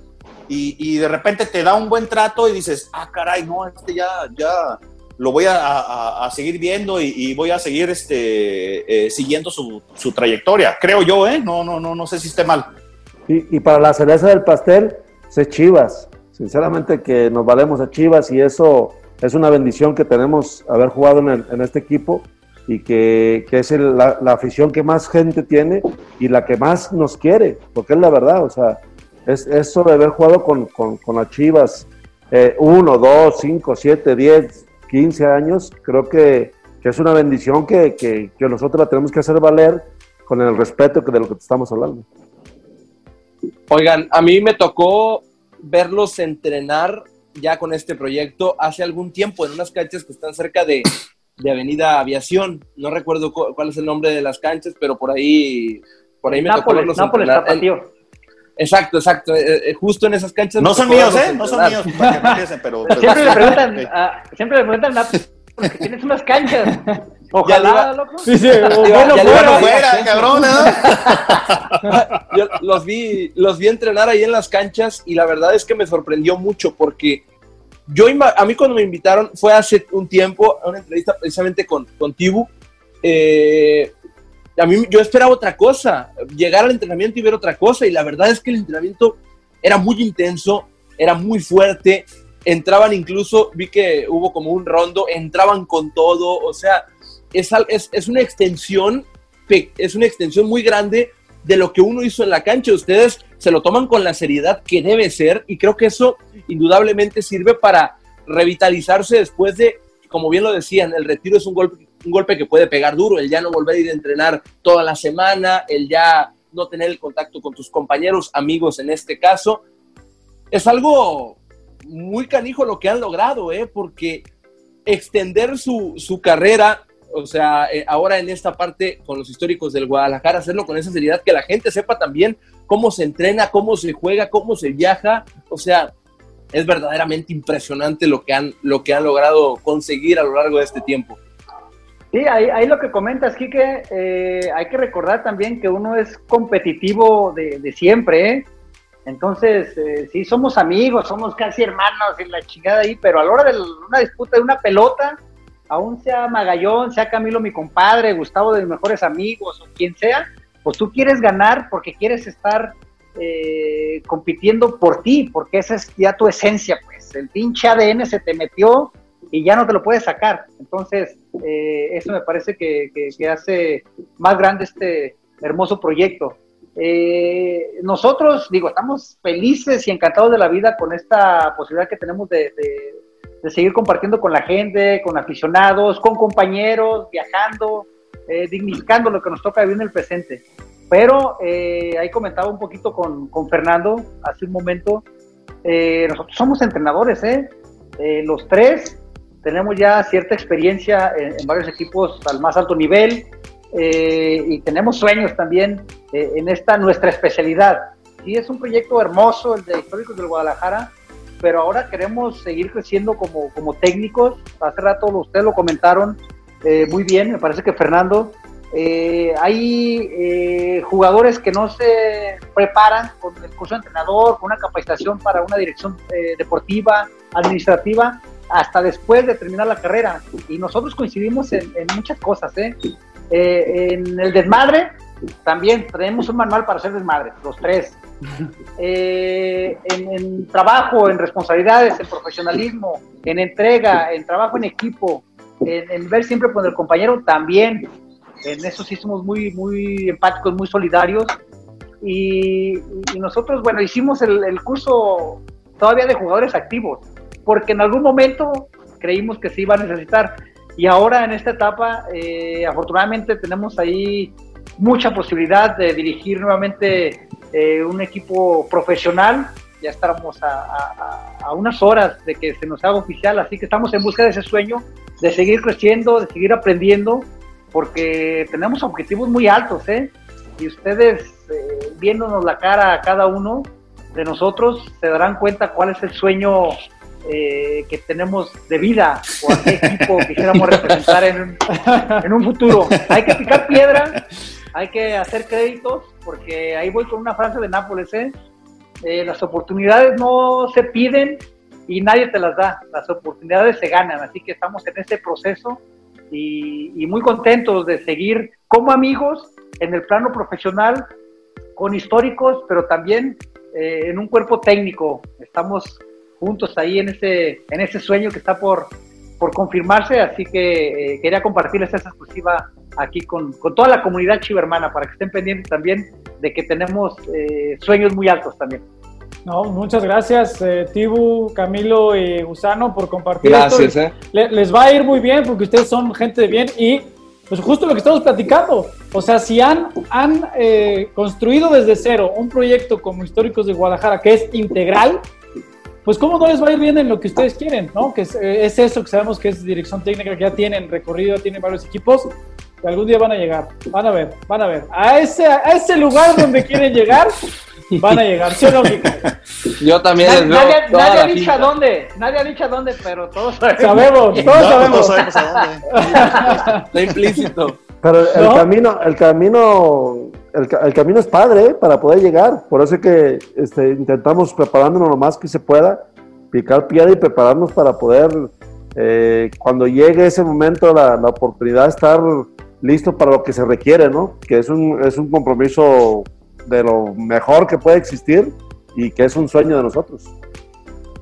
y, y de repente te da un buen trato y dices, ah, caray, no, este ya, ya, lo voy a, seguir viendo y, voy a seguir este, eh, siguiendo su, trayectoria, creo yo, ¿eh? No, no, no, no sé si esté mal. Y, para la cereza del pastel, se Chivas. Sinceramente que nos valemos a Chivas y eso es una bendición que tenemos haber jugado en, este equipo y que, es la, afición que más gente tiene y la que más nos quiere, porque es la verdad, o sea, es eso de haber jugado con, las Chivas, eh, uno, dos, cinco, siete, diez, 15 años, creo que, que es una bendición que, que, que, nosotros la tenemos que hacer valer con el respeto de lo que estamos hablando. Oigan, a mí me tocó verlos entrenar ya con este proyecto hace algún tiempo en unas canchas que están cerca de, de Avenida Aviación. No recuerdo cuál es el nombre de las canchas, pero por ahí, por ahí me tocó verlos Nápoles, entrenar. Exacto, exacto. Eh, eh, justo en esas canchas. No son míos, ¿eh? No son míos, para que pero, pero, Siempre le preguntan, a, siempre le preguntan a porque tienes unas canchas. Ojalá, loco. Sí, sí, Ya- bueno, ya- fuera. fuera, cabrón, ¿no? Yo los vi, los vi entrenar ahí en las canchas y la verdad es que me sorprendió mucho porque yo, a mí cuando me invitaron fue hace un tiempo a una entrevista precisamente con, con Tibu. eh, a mí yo esperaba otra cosa, llegar al entrenamiento y ver otra cosa y la verdad es que el entrenamiento era muy intenso, era muy fuerte, entraban incluso, vi que hubo como un rondo, entraban con todo, o sea, es, es, es una extensión, es una extensión muy grande de lo que uno hizo en la cancha. Ustedes se lo toman con la seriedad que debe ser y creo que eso indudablemente sirve para revitalizarse después de, como bien lo decían, el retiro es un golpe, un golpe que puede pegar duro, el ya no volver a ir a entrenar toda la semana, el ya no tener el contacto con tus compañeros, amigos en este caso. Es algo muy canijo lo que han logrado, ¿eh? porque extender su, su carrera, o sea, eh, ahora en esta parte con los históricos del Guadalajara, hacerlo con esa seriedad, que la gente sepa también cómo se entrena, cómo se juega, cómo se viaja, o sea, es verdaderamente impresionante lo que han, lo que han logrado conseguir a lo largo de este tiempo. Sí, ahí, ahí lo que comentas, Quique, eh, hay que recordar también que uno es competitivo de, siempre, ¿eh? Entonces, eh, sí, somos amigos, somos casi hermanos en la chingada ahí, pero a la hora de una disputa de una pelota, aún sea Magallón, sea Camilo mi compadre, Gustavo de mis mejores amigos o quien sea, pues tú quieres ganar porque quieres estar eh, compitiendo por ti, porque esa es ya tu esencia, pues. El pinche ADN se te metió y ya no te lo puedes sacar. Entonces, eh, eso me parece que, que- que hace más grande este hermoso proyecto. Eh, nosotros, digo, estamos felices y encantados de la vida con esta posibilidad que tenemos de, de- de seguir compartiendo con la gente, con aficionados, con compañeros, viajando, eh, dignificando lo que nos toca vivir en el presente. Pero eh, ahí comentaba un poquito con, con Fernando hace un momento, eh, nosotros somos entrenadores, ¿eh? Eh, los tres tenemos ya cierta experiencia en, en varios equipos al más alto nivel eh, y tenemos sueños también eh, en esta nuestra especialidad. Sí, es un proyecto hermoso el de Históricos del Guadalajara, pero ahora queremos seguir creciendo como, como técnicos. Hace rato ustedes lo comentaron eh, muy bien, me parece que Fernando. eh, hay eh, jugadores que no se preparan con el curso de entrenador, con una capacitación para una dirección deportiva, administrativa, hasta después de terminar la carrera. Y nosotros coincidimos en, en muchas cosas. ¿eh? Eh, en el desmadre, también tenemos un manual para hacer desmadre, los tres. Eh, en, en trabajo, en responsabilidades, en profesionalismo, en entrega, en trabajo en equipo, en, en ver siempre con el compañero, también. En eso sí somos muy, muy empáticos, muy solidarios. Y, y nosotros, bueno, hicimos el, el curso todavía de jugadores activos, porque en algún momento creímos que se iba a necesitar. Y ahora en esta etapa, eh, afortunadamente tenemos ahí mucha posibilidad de dirigir nuevamente eh, un equipo profesional. Ya estamos a, a- a unas horas de que se nos haga oficial, así que estamos en busca de ese sueño, de seguir creciendo, de seguir aprendiendo, porque tenemos objetivos muy altos, ¿eh? Y ustedes, eh, viéndonos la cara a cada uno de nosotros, se darán cuenta cuál es el sueño eh, que tenemos de vida o a qué equipo quisiéramos representar en en un futuro. Hay que picar piedra, hay que hacer créditos, porque ahí voy con una frase de Nápoles, ¿eh? Eh, las oportunidades no se piden y nadie te las da, las oportunidades se ganan, así que estamos en este proceso y, y muy contentos de seguir como amigos en el plano profesional, con históricos, pero también eh, en un cuerpo técnico. Estamos juntos ahí en ese, en ese sueño que está por, por confirmarse, así que eh, quería compartirles esa exclusiva aquí con, con toda la comunidad chivermana para que estén pendientes también de que tenemos eh, sueños muy altos también. No, muchas gracias, eh, Tibu, Camilo y Gusano, por compartir Gracias, esto. eh. Le- les va a ir muy bien porque ustedes son gente de bien y pues justo lo que estamos platicando. O sea, si han, han eh, construido desde cero un proyecto como Históricos de Guadalajara que es integral, pues cómo no les va a ir bien en lo que ustedes quieren, ¿no? Que es, eh, es eso que sabemos que es dirección técnica, que ya tienen recorrido, tienen varios equipos, que algún día van a llegar. Van a ver, van a ver. A ese, a ese lugar donde quieren llegar, van a llegar. ¿Sí o no, Kike? Yo también Nadie, les veo nadie- ha dicho a dónde, nadie ha dicho a dónde, pero todos sabemos. Sabemos, todos No, sabemos. todos sabemos a dónde. Está implícito. Pero el ¿No? camino, el camino, el, el camino es padre ¿eh? para poder llegar. Por eso es que este, intentamos preparándonos lo más que se pueda, picar piedra y prepararnos para poder, eh, cuando llegue ese momento, la, la oportunidad estar listo para lo que se requiere, ¿no? Que es un, es un compromiso de lo mejor que puede existir y que es un sueño de nosotros.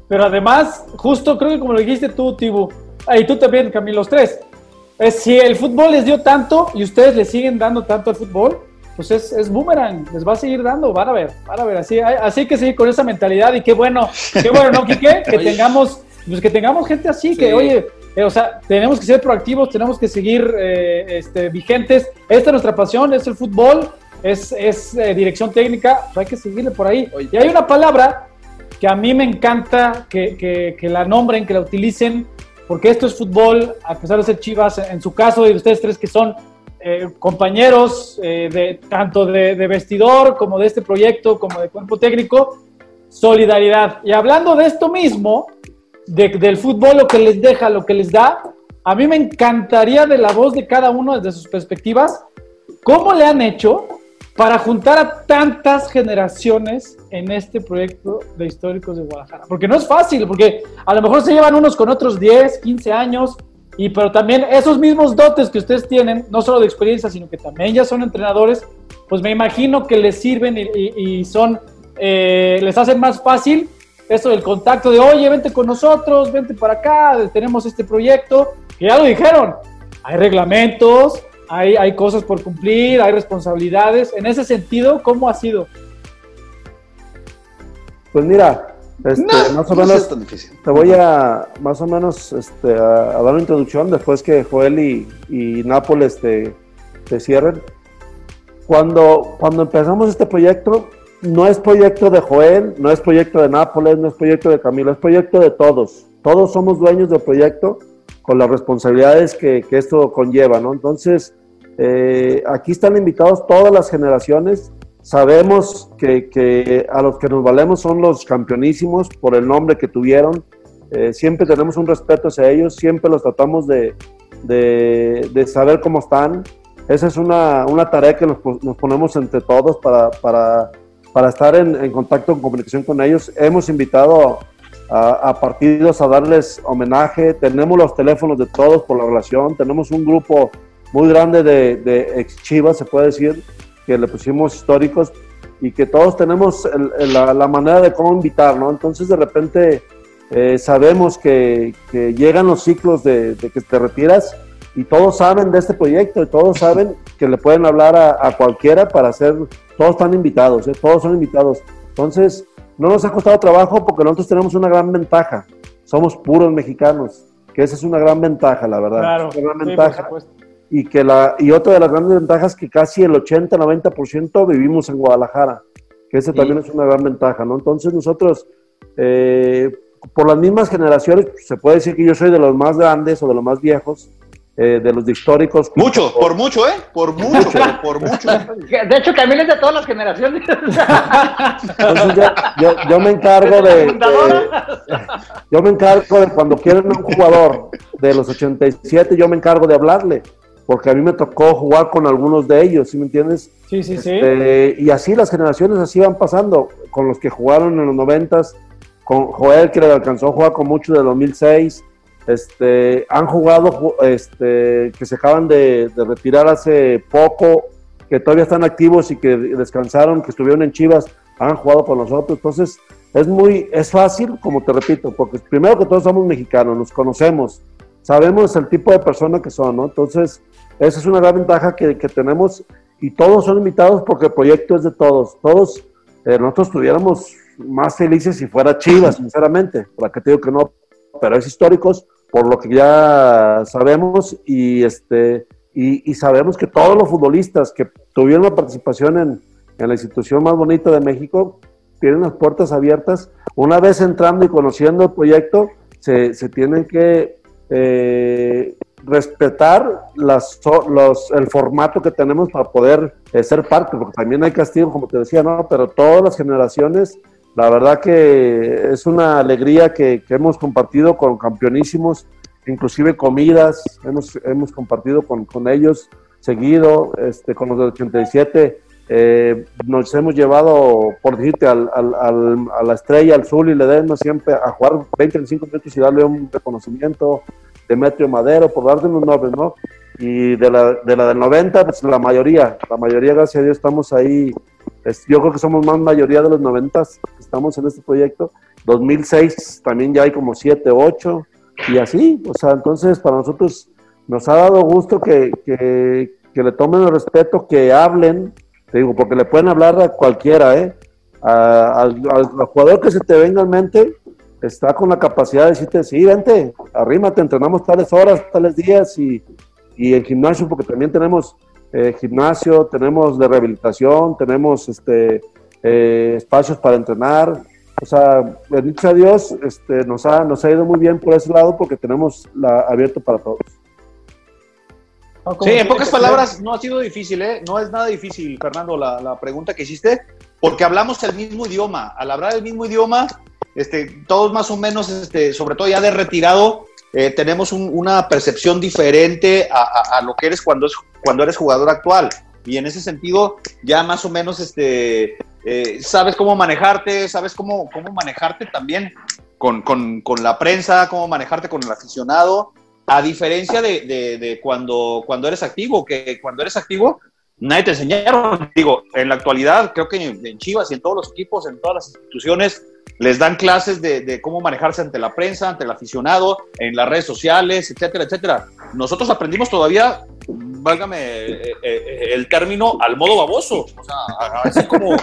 Pero además, justo creo que como lo dijiste tú, Tibu, y tú también, Camilo, los tres, es si el fútbol les dio tanto y ustedes le siguen dando tanto al fútbol, pues es, es boomerang, les va a seguir dando, van a ver, van a ver, así, así que seguir con esa mentalidad y qué bueno, qué bueno, ¿no, Quique? Que tengamos, pues que tengamos gente así, que oye, eh, o sea, tenemos que ser proactivos, tenemos que seguir eh, este, vigentes, esta es nuestra pasión, es el fútbol, es, es eh, dirección técnica, pues hay que seguirle por ahí. Oye. Y hay una palabra que a mí me encanta que, que- que la nombren, que la utilicen, porque esto es fútbol, a pesar de ser Chivas, en su caso, y ustedes tres que son eh, compañeros eh, de, tanto de, vestidor como de este proyecto, como de cuerpo técnico, solidaridad. Y hablando de esto mismo, de- del fútbol, lo que les deja, lo que les da, a mí me encantaría de la voz de cada uno desde sus perspectivas, ¿cómo le han hecho para juntar a tantas generaciones en este proyecto de históricos de Guadalajara? Porque no es fácil, porque a lo mejor se llevan unos con otros 10, 15 años, y pero también esos mismos dotes que ustedes tienen, no solo de experiencia, sino que también ya son entrenadores, pues me imagino que les sirven y, son, eh, les hacen más fácil eso del contacto de, oye, vente con nosotros, vente para acá, tenemos este proyecto, que ya lo dijeron, hay reglamentos, hay, hay cosas por cumplir, hay responsabilidades. En ese sentido, ¿cómo ha sido? Pues mira, este, más o No menos es tan difícil. Te voy a más o menos este, a, a dar una introducción después que Joel y, y Nápoles te, te cierren. Cuando, cuando empezamos este proyecto, no es proyecto de Joel, no es proyecto de Nápoles, no es proyecto de Camilo, es proyecto de todos. Todos somos dueños del proyecto con las responsabilidades que, que esto conlleva, ¿no? Entonces, eh, aquí están invitados todas las generaciones. Sabemos que, que a los que nos valemos son los campeonísimos por el nombre que tuvieron. Eh, siempre tenemos un respeto hacia ellos, siempre los tratamos de, de, de saber cómo están. Esa es una, una tarea que nos, nos ponemos entre todos para, para, para estar en, en contacto, en comunicación con ellos. Hemos invitado a, a partidos a darles homenaje. Tenemos los teléfonos de todos por la relación. Tenemos un grupo muy grande de, de ex chivas, se puede decir, que le pusimos históricos y que todos tenemos el- el- la, la manera de cómo invitar, ¿no? Entonces, de repente, eh, sabemos que, que llegan los ciclos de, de que te retiras y todos saben de este proyecto y todos saben que le pueden hablar a, a cualquiera para hacer, todos están invitados, ¿eh? todos son invitados. Entonces, no nos ha costado trabajo porque nosotros tenemos una gran ventaja, somos puros mexicanos, que esa es una gran ventaja, la verdad. Claro, Es una gran sí, por ventaja supuesto. Y que la y otra de las grandes ventajas es que casi el 80-90% vivimos en Guadalajara, que ese Sí. también es una gran ventaja, ¿no? Entonces nosotros, eh, por las mismas generaciones, pues, se puede decir que yo soy de los más grandes o de los más viejos, eh, de los históricos. Mucho, por mucho, ¿eh? Por mucho, por mucho. De hecho, Camilo es de todas las generaciones. Entonces yo, yo- yo me encargo de, de- Fundadora. yo me encargo de cuando quieren un jugador de los 87, yo me encargo de hablarle, porque a mí me tocó jugar con algunos de ellos, ¿sí me entiendes? Sí, sí, sí. Este, y así las generaciones así van pasando, con los que jugaron en los noventas, con Joel que le alcanzó a jugar con mucho de 2006, este, han jugado ju- este, que se acaban de, de retirar hace poco, que todavía están activos y que descansaron, que estuvieron en Chivas, han jugado con nosotros, entonces es muy, es fácil, como te repito, porque primero que todos somos mexicanos, nos conocemos, sabemos el tipo de persona que son, ¿no? Entonces, esa es una gran ventaja que, que tenemos y todos son invitados porque el proyecto es de todos. Todos, eh, nosotros tuviéramos más felices si fuera Chivas, sinceramente. ¿Para qué te digo que no? Pero es históricos, por lo que ya sabemos, y este y, sabemos que todos los futbolistas que tuvieron la participación en, en, la institución más bonita de México tienen las puertas abiertas. Una vez entrando y conociendo el proyecto, se, se tienen que eh, respetar las, los, el formato que tenemos para poder eh, ser parte, porque también hay castigo, como te decía, ¿no? Pero todas las generaciones, la verdad que es una alegría que, que hemos compartido con campeonísimos, inclusive comidas, hemos, hemos compartido con, con ellos seguido, este, con los del 87. Eh, nos hemos llevado, por decirte, al, al, a la estrella, al Zul y le demos siempre a jugar 20, 25 minutos y darle un reconocimiento. Demetrio Madero, por darle unos nombres, ¿no? Y de la, de la del 90, pues la mayoría, la mayoría, gracias a Dios, estamos ahí. yo creo que somos más mayoría de los 90, estamos en este proyecto. 2006 también ya hay como 7, 8 y así, o sea, entonces para nosotros nos ha dado gusto que, que, le tomen el respeto, que hablen, te digo, porque le pueden hablar a cualquiera, ¿eh? al, jugador que se te venga en mente, está con la capacidad de decirte, sí, vente, arrímate, entrenamos tales horas, tales días y, y en gimnasio, porque también tenemos eh, gimnasio, tenemos de rehabilitación, tenemos este, eh, espacios para entrenar, o sea, bendito a Dios, este, nos, ha, nos ha ido muy bien por ese lado porque tenemos la, abierto para todos. Sí, en pocas palabras, no ha sido difícil, ¿eh? No es nada difícil, Fernando, la, la, pregunta que hiciste, porque hablamos el mismo idioma. Al hablar el mismo idioma, este, todos más o menos, este, sobre todo ya de retirado, eh, tenemos una percepción diferente a, lo que eres cuando, es, cuando eres jugador actual. Y en ese sentido, ya más o menos este, eh, sabes cómo manejarte, sabes cómo, cómo manejarte también con, la prensa, cómo manejarte con el aficionado, a diferencia de, de, cuando, cuando eres activo, que cuando eres activo nadie te enseñaron. Digo, en la actualidad creo que en Chivas y en todos los equipos, en todas las instituciones, les dan clases de, de, cómo manejarse ante la prensa, ante el aficionado, en las redes sociales, etcétera, etcétera. Nosotros aprendimos todavía válgame eh, eh, el término, al modo baboso. O sea, así como,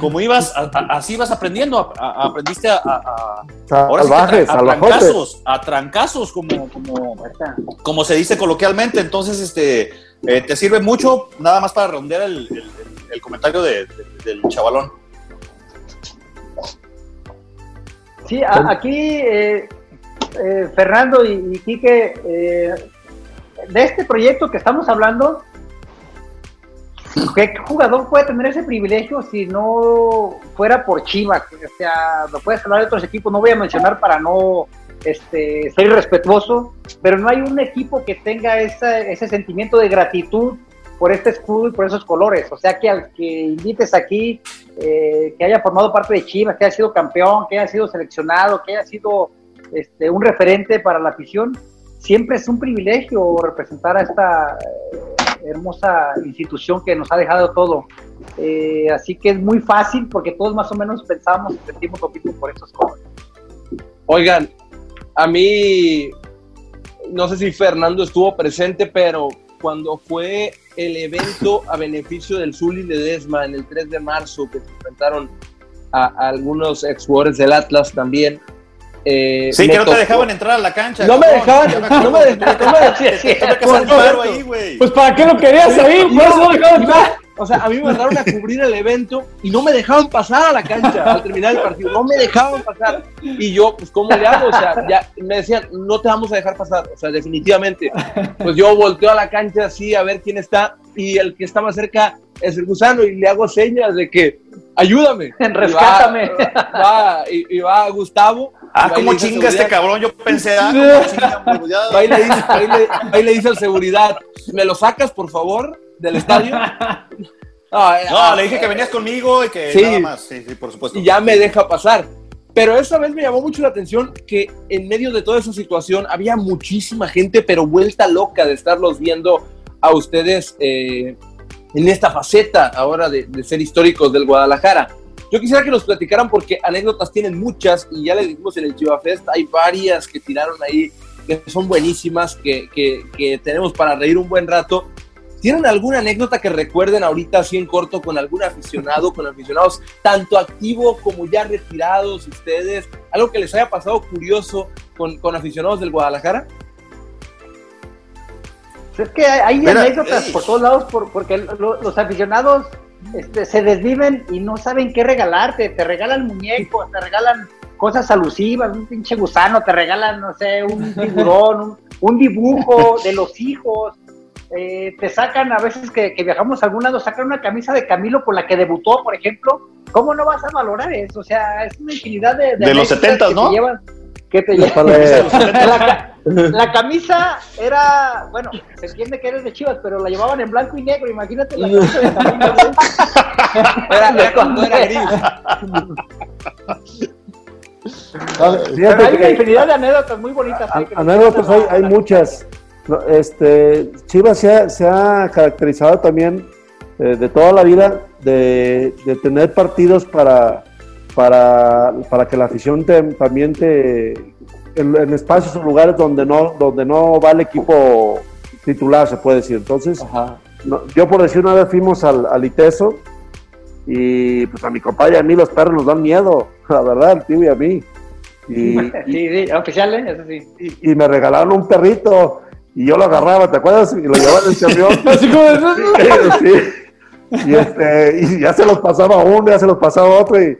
como ibas, así ibas aprendiendo, aprendiste a, a, a, trancazos, a trancazos, como, como, como se dice coloquialmente. Entonces, este, eh, te sirve mucho, nada más para redondear el, el, comentario de, del chavalón. Sí, aquí Fernando y, y Quique de este proyecto que estamos hablando, ¿qué jugador puede tener ese privilegio si no fuera por Chivas? O sea, lo puedes hablar de otros equipos, no voy a mencionar para no este, ser irrespetuoso, pero no hay un equipo que tenga ese sentimiento de gratitud por este escudo y por esos colores. O sea, que al que invites aquí, eh, que haya formado parte de Chivas, que haya sido campeón, que haya sido seleccionado, que haya sido este, un referente para la afición, siempre es un privilegio representar a esta eh, hermosa institución que nos ha dejado todo. Eh, así que es muy fácil porque todos más o menos pensamos y sentimos lo por estos cosas. Oigan, a mí, no sé si Fernando estuvo presente, pero cuando fue el evento a beneficio del Zuli Ledesma en el 3 de marzo, que se enfrentaron a, a algunos ex jugadores del Atlas también, eh, sí, que no te dejaban entrar a la cancha. No me dejaban, no me dejaban. Pues para qué lo querías ahí, por eso no dejaban entrar. O sea, a mí me mandaron a cubrir el evento y no me dejaban pasar a la cancha al terminar el partido. No me dejaban pasar. Y yo, pues, ¿cómo le hago? O sea, ya me decían, no te vamos a dejar pasar. O sea, definitivamente. Pues yo volteo a la cancha así a ver quién está y el que está más cerca es el gusano y le hago señas de que ayúdame. Rescátame. Y va, Gustavo. Ah, como chinga este cabrón, yo pensé, ah, ahí, le dice, al seguridad, ¿me lo sacas, por favor, del estadio? No, eh, ah, le dije que venías conmigo y que nada más, sí, sí, por supuesto. Y ya me deja pasar. Pero esa vez me llamó mucho la atención que en medio de toda esa situación había muchísima gente, pero vuelta loca de estarlos viendo a ustedes eh, en esta faceta ahora de, ser históricos del Guadalajara. Yo quisiera que nos platicaran porque anécdotas tienen muchas y ya les dijimos en el Chiva Fest, hay varias que tiraron ahí que son buenísimas, que, que, tenemos para reír un buen rato. ¿Tienen alguna anécdota que recuerden ahorita así en corto con algún aficionado, con aficionados tanto activos como ya retirados ustedes? ¿Algo que les haya pasado curioso con, con aficionados del Guadalajara? Es que hay, anécdotas por todos lados porque los aficionados este, se desviven y no saben qué regalarte. Te regalan muñecos, te regalan cosas alusivas, un pinche gusano, te regalan, no sé, un tiburón, un, dibujo de los hijos. Eh, te sacan, a veces que, viajamos a algún lado, sacan una camisa de Camilo con la que debutó, por ejemplo. ¿Cómo no vas a valorar eso? O sea, es una infinidad de... De, los 70, ¿no? ¿Qué te llevan? la, camisa era, bueno, se entiende que eres de Chivas, pero la llevaban en blanco y negro, imagínate la camisa de Camilo. era, cuando era gris. hay una infinidad de anécdotas muy bonitas. anécdotas hay, hay muchas. Este, Chivas se ha, caracterizado también eh, de toda la vida de, tener partidos para, para, para, que la afición también te, en, espacios o lugares donde no, donde no va el equipo titular, se puede decir. Entonces, yo por decir una vez fuimos al, al ITESO y pues a mi compadre y a mí los perros nos dan miedo, la verdad, el tío y a mí. Y, sí, sí, oficiales, eso sí. Y, me regalaron un perrito y yo lo agarraba, ¿te acuerdas? Y lo llevaba en el camión. Así como sí, Y, este, y ya se los pasaba uno, ya se los pasaba otro. Y,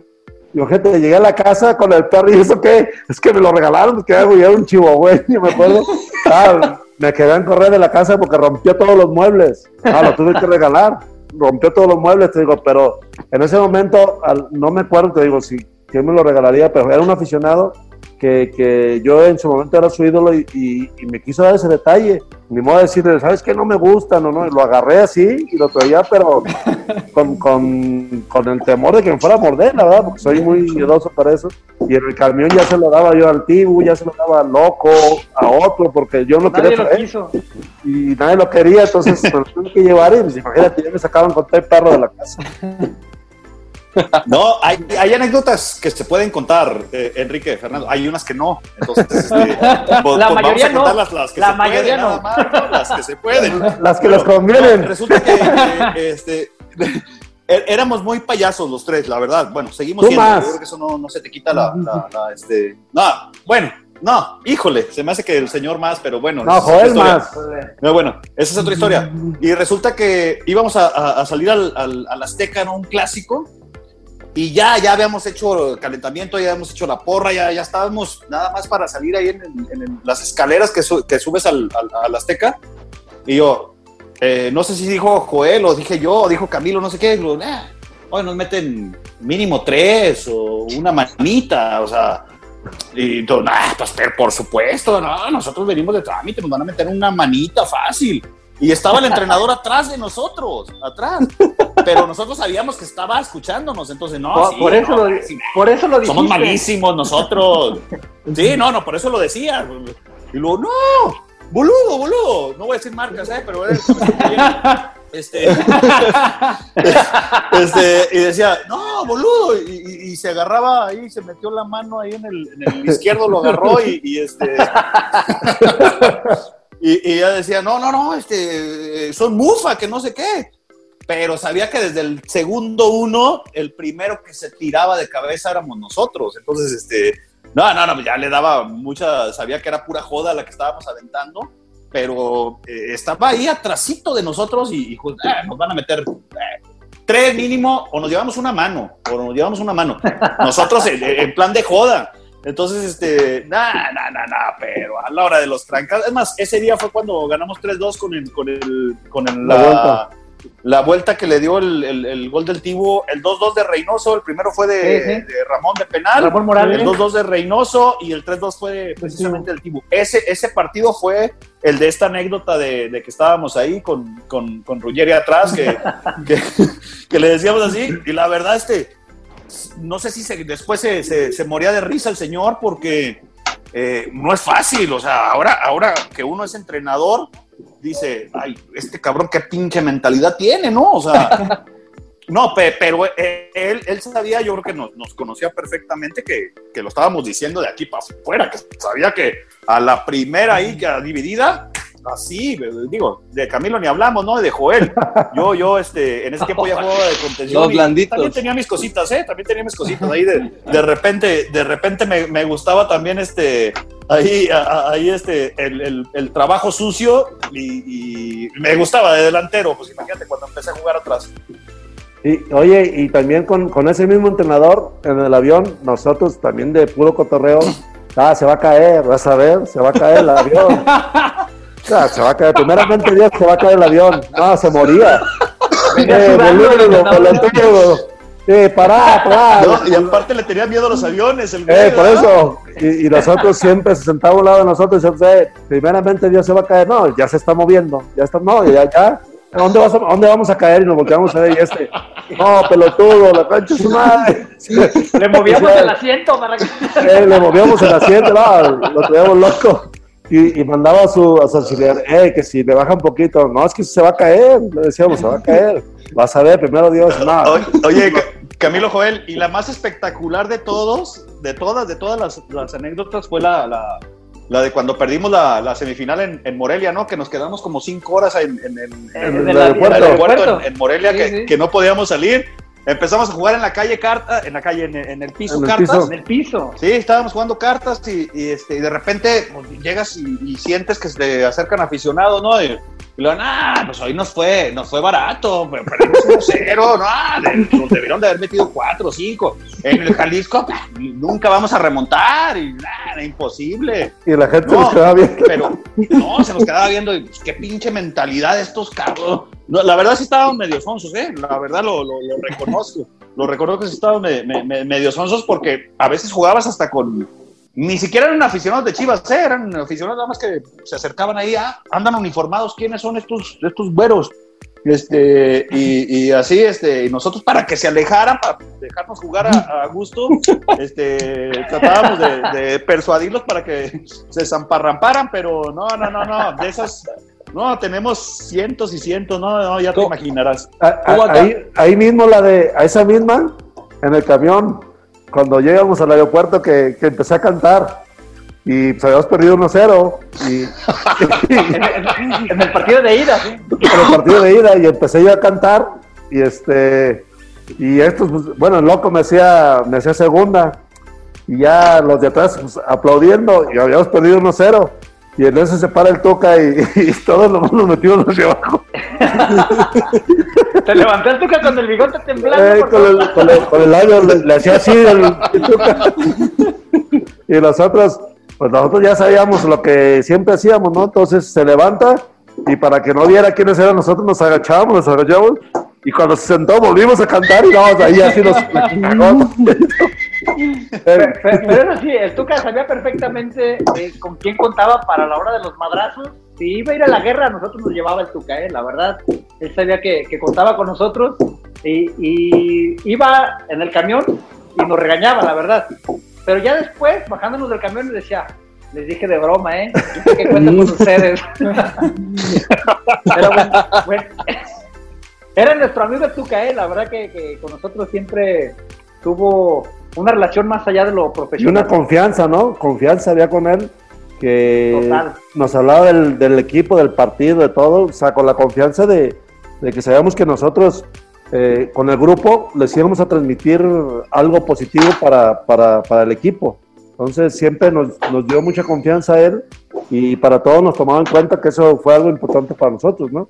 y gente, llegué a la casa con el perro y eso qué, es que me lo regalaron, que hago, era un chihuahueño, me acuerdo. Ah, me quedé en correr de la casa porque rompió todos los muebles. Ah, lo tuve que regalar rompió todos los muebles, te digo, pero en ese momento, no me acuerdo, te digo, si que me lo regalaría, pero era un aficionado que, que yo en su momento era su ídolo y, me quiso dar ese detalle. Ni modo de decirle, ¿sabes qué? No me gusta, no, no. lo agarré así y lo traía, pero con, con, con, el temor de que me fuera a morder, la verdad, porque soy muy miedoso para eso. Y en el camión ya se lo daba yo al Tibu, ya se lo daba loco, a otro, porque yo no quería traer. Y nadie lo quería, entonces me lo tuve que llevar y pues, imagínate, ya me sacaban con tres perros de la casa. No, hay, hay, anécdotas que se pueden contar, eh, Enrique, Fernando. Hay unas que no. Entonces, este, la mayoría no. Las, que la se mayoría pueden, no. Más, las que se pueden. Las que les convienen. resulta que, este, er, éramos muy payasos los tres, la verdad. Bueno, seguimos siendo. Más. Yo creo que eso no, no se te quita la, la, este. No, bueno, no, híjole, se me hace que el señor más, pero bueno. No, Joel más. No, bueno, esa es otra historia. Y resulta que íbamos a, a, salir al, al, al Azteca, ¿no? Un clásico y ya, ya habíamos hecho el calentamiento, ya habíamos hecho la porra, ya, ya estábamos nada más para salir ahí en, las escaleras que, que subes al, al, Azteca. Y yo, eh, no sé si dijo Joel o dije yo, o dijo Camilo, no sé qué. Digo, hoy nos meten mínimo tres o una manita, o sea. Y todo, nah, pues por supuesto, no, nosotros venimos de trámite, nos van a meter una manita fácil. Y estaba el entrenador atrás de nosotros, atrás. Pero nosotros sabíamos que estaba escuchándonos, entonces no. Por, eso, lo, por eso lo Somos malísimos nosotros. Sí, no, no, por eso lo decía. Y luego, no, boludo, boludo. No voy a decir marcas, ¿eh? Pero este, este, y decía, no, boludo, y, se agarraba ahí, se metió la mano ahí en el, en el izquierdo, lo agarró y, y este, y, ella decía, no, no, no, este, son mufa, que no sé qué. Pero sabía que desde el segundo uno, el primero que se tiraba de cabeza éramos nosotros. Entonces, este, no, no, no, ya le daba mucha, sabía que era pura joda la que estábamos aventando, pero eh, estaba ahí atrásito de nosotros y, y ah, nos van a meter eh, tres mínimo, o nos llevamos una mano, o nos llevamos una mano. Nosotros en plan de joda. Entonces, este, nada, nada, nada, pero a la hora de los trancas, es más, ese día fue cuando ganamos 3-2 con el, con el, con el, la, vuelta. la, vuelta. que le dio el, el, gol del Tibu, el 2-2 de Reynoso, el primero fue de, Ramón de penal, Ramón Morales. el 2-2 de Reynoso y el 3-2 fue precisamente del Tibu. Ese, ese partido fue el de esta anécdota de, de que estábamos ahí con, con, con Ruggeri atrás, que, que, que, le decíamos así, y la verdad, este no sé si después se, moría de risa el señor porque eh, no es fácil, o sea, ahora, ahora que uno es entrenador, dice, ay, este cabrón qué pinche mentalidad tiene, ¿no? O sea, no, pero eh, él, él sabía, yo creo que nos, conocía perfectamente que, que, lo estábamos diciendo de aquí para afuera, que sabía que a la primera ahí, que a dividida, así, digo, de Camilo ni hablamos, ¿no? De Joel. Yo, yo, este, en ese tiempo ya jugaba de contención. Los blanditos. También tenía mis cositas, ¿eh? También tenía mis cositas. Ahí de, de repente, de repente me, me gustaba también este, ahí, ahí este, el, el, el trabajo sucio y, y, me gustaba de delantero. Pues imagínate cuando empecé a jugar atrás. Y, oye, y también con, con, ese mismo entrenador en el avión, nosotros también de puro cotorreo, ah, se va a caer, vas a ver, se va a caer el avión. Ah, se va a caer, primeramente Dios se va a caer el avión. No, se moría. Eh. Eh, pará, pará. No, y aparte le tenía miedo a los aviones. El eh, por eso. Y, y, nosotros siempre se sentaba a un lado de nosotros y eh, primeramente Dios se va a caer. No, ya se está moviendo. Ya está, no, ya, ya. ¿A dónde, vas a, ¿A dónde vamos a caer? Y nos volteamos a ver y este. No, pelotudo, la cancha es su madre. Le movíamos el asiento para que. Eh, le movíamos el asiento, no, lo teníamos loco. Y, y, mandaba a su, a su auxiliar, eh, que si le baja un poquito, no, es que se va a caer, le decíamos, se va a caer, vas a ver, primero Dios, no. Oye, Camilo Joel, y la más espectacular de todos, de todas, de todas las, las anécdotas fue la, la, la, de cuando perdimos la, la semifinal en, en, Morelia, ¿no? Que nos quedamos como cinco horas en, en, en, en el, aeropuerto, aeropuerto en, Morelia, sí, que, sí. que no podíamos salir. Empezamos a jugar en la calle carta, en la calle, en, en el piso, en el cartas. piso. En el piso. Sí, estábamos jugando cartas y, y este, y de repente pues, llegas y, y, sientes que se te acercan aficionados, ¿no? Y, y lo ah, pues hoy nos fue, nos fue barato, perdimos 1-0, no, nos debieron de haber metido 4 o 5. En el Jalisco, nunca vamos a remontar, y nada, imposible. Y la gente no, nos quedaba viendo. Pero, no, se nos quedaba viendo, y pues, qué pinche mentalidad de estos cabros. No, la verdad sí estaban medio sonsos, ¿eh? La verdad lo, lo, lo reconozco. Lo reconozco que sí estaban me, me, medio sonsos porque a veces jugabas hasta con, ni siquiera eran aficionados de Chivas, ¿eh? eran aficionados nada más que se acercaban ahí, ah, andan uniformados, ¿quiénes son estos, estos güeros? Este, y, y, así, este, y nosotros para que se alejaran, para dejarnos jugar a, a gusto, este, tratábamos de, de, persuadirlos para que se zamparramparan, pero no, no, no, no, de esas, no, tenemos cientos y cientos, no, no ya te imaginarás. A, a, ahí, ahí mismo la de, a esa misma, en el camión, cuando llegamos al aeropuerto que, que empecé a cantar y pues habíamos perdido 1-0 y, en, en, el partido de ida, ¿sí? En el partido de ida y empecé yo a cantar y este y estos pues, bueno el loco me hacía me hacía segunda y ya los de atrás pues, aplaudiendo y habíamos perdido 1-0 y en eso se para el toca y, y todos nos, nos metimos hacia abajo. Te levanté el tuca con el bigote temblando. Eh, con, el, con, el, con, el, le, le hacía así el, el tuca. y nosotros, pues nosotros ya sabíamos lo que siempre hacíamos, ¿no? Entonces se levanta y para que no viera quiénes eran nosotros nos agachábamos, nos agachamos y cuando se sentó volvimos a cantar y vamos ahí así nos... pero, pero, pero, eso sí, el Tuca sabía perfectamente eh, con quién contaba para la hora de los madrazos. Si iba a ir a la guerra, nosotros nos llevaba el Tuca, eh, la verdad. Él sabía que, que contaba con nosotros y, iba en el camión y nos regañaba, la verdad. Pero ya después, bajándonos del camión, les decía, les dije de broma, ¿eh? ¿Qué cuento con ustedes? Pero bueno, bueno, era nuestro amigo Tuca, ¿eh? La verdad que con nosotros siempre tuvo una relación más allá de lo profesional. Y una confianza, ¿no? Confianza había con él, que Total. nos hablaba del, del, equipo, del partido, de todo, o sea, con la confianza de, de que sabíamos que nosotros eh, con el grupo les íbamos a transmitir algo positivo para, para, para el equipo. Entonces siempre nos, nos, dio mucha confianza a él y para todos nos tomaba en cuenta que eso fue algo importante para nosotros, ¿no?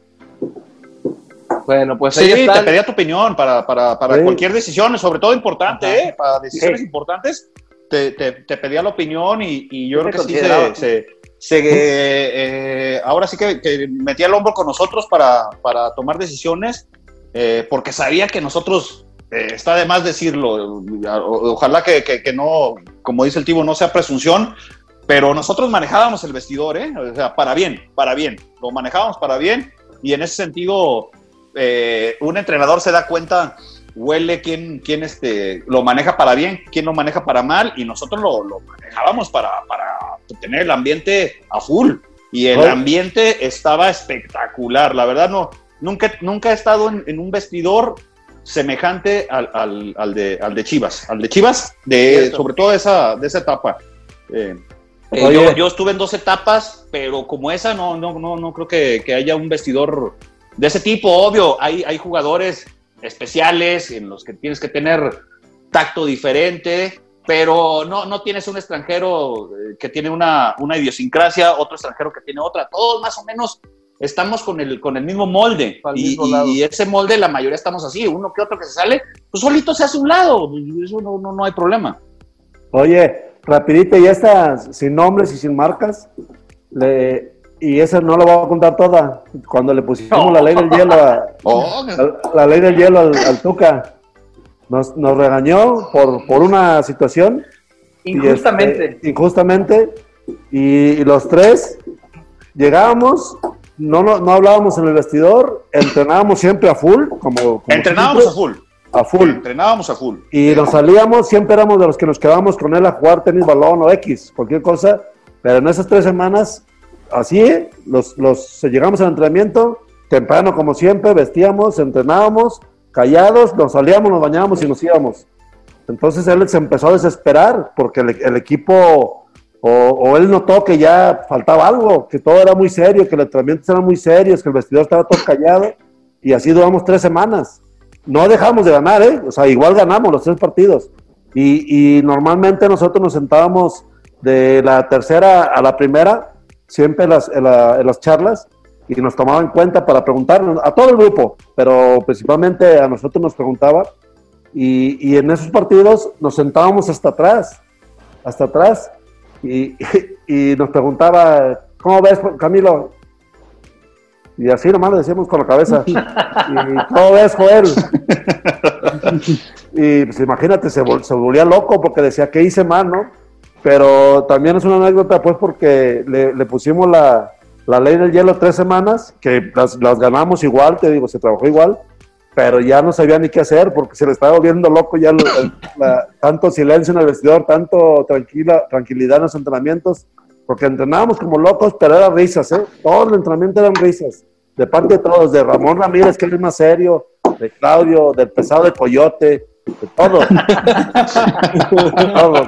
Bueno, pues sí, te pedía tu opinión para, para, para sí. cualquier decisión, sobre todo importante, ¿eh? para decisiones sí. importantes, te, te, te, pedía la opinión y, y yo creo que sí se, se, se eh, ahora sí que, que, metía el hombro con nosotros para, para tomar decisiones, eh, porque sabía que nosotros, eh, está de más decirlo, ojalá que, que, que, no, como dice el Tibo, no sea presunción, pero nosotros manejábamos el vestidor, ¿eh? o sea, para bien, para bien, lo manejábamos para bien y en ese sentido eh, un entrenador se da cuenta, huele quién, quién este, lo maneja para bien, quién lo maneja para mal, y nosotros lo, lo manejábamos para, para, tener el ambiente a full. Y el oh. ambiente estaba espectacular. La verdad, no, nunca, nunca he estado en, en un vestidor semejante al, al, al, de, al, de, Chivas. Al de Chivas, de, sobre todo esa, de esa etapa. Eh, Eh, yo, yo estuve en dos etapas, pero como esa no, no, no, no creo que, que haya un vestidor de ese tipo. Obvio, hay, hay jugadores especiales en los que tienes que tener tacto diferente, pero no, no tienes un extranjero eh, que tiene una, una idiosincrasia, otro extranjero que tiene otra. Todos más o menos estamos con el, con el mismo molde. Y, mismo lado. y ese molde, la mayoría estamos así. Uno que otro que se sale, pues solito se hace un lado. Eso no, no, no hay problema. Oye, rapidito, y esta sin nombres y sin marcas, le- y esa no la voy a contar toda. Cuando le pusimos la ley del hielo a, Oh, la, la ley del hielo al, al Tuca, nos, nos regañó por, por una situación. y, Injustamente. este, injustamente. Y, y los tres llegábamos, no, no, no hablábamos en el vestidor, entrenábamos siempre a full, como, como entrenábamos a full. a full. Entrenábamos a full. Y nos salíamos, siempre éramos de los que nos quedábamos con él a jugar tenis, balón o X, cualquier cosa. Pero en esas tres semanas, así, los, los llegamos al entrenamiento, temprano como siempre, vestíamos, entrenábamos, callados, nos salíamos, nos bañábamos y nos íbamos. Entonces él se empezó a desesperar porque el, equipo, o, él notó que ya faltaba algo, que todo era muy serio, que los entrenamientos eran muy serios, que el vestidor estaba todo callado. Y así duramos tres semanas no dejamos de ganar, ¿eh? O sea, igual ganamos los tres partidos. Y normalmente nosotros nos sentábamos de la tercera a la primera, siempre en las, en la- en las charlas, y nos tomaba en cuenta para preguntarnos, a todo el grupo, pero principalmente a nosotros nos preguntaba. Y, y en esos partidos nos sentábamos hasta atrás, hasta atrás, y, y nos preguntaba, ¿cómo ves, Camilo? Y así nomás le decíamos con la cabeza. ¿Y cómo ves, Joel? Y pues imagínate, se, vol- se volvía loco porque decía que hice mal, ¿no? Pero también es una anécdota, pues, porque le, le pusimos la, la ley del hielo tres semanas, que las, las ganamos igual, te digo, se trabajó igual, pero ya no sabía ni qué hacer porque se le estaba volviendo loco ya lo- el- la- tanto silencio en el vestidor, tanto tranquila, tranquilidad en los entrenamientos, porque entrenábamos como locos, pero eran risas, ¿eh? Todo el entrenamiento eran risas, de parte de todos, de Ramón Ramírez, que es más serio, de Claudio, del pesado de Coyote, de todo. todo.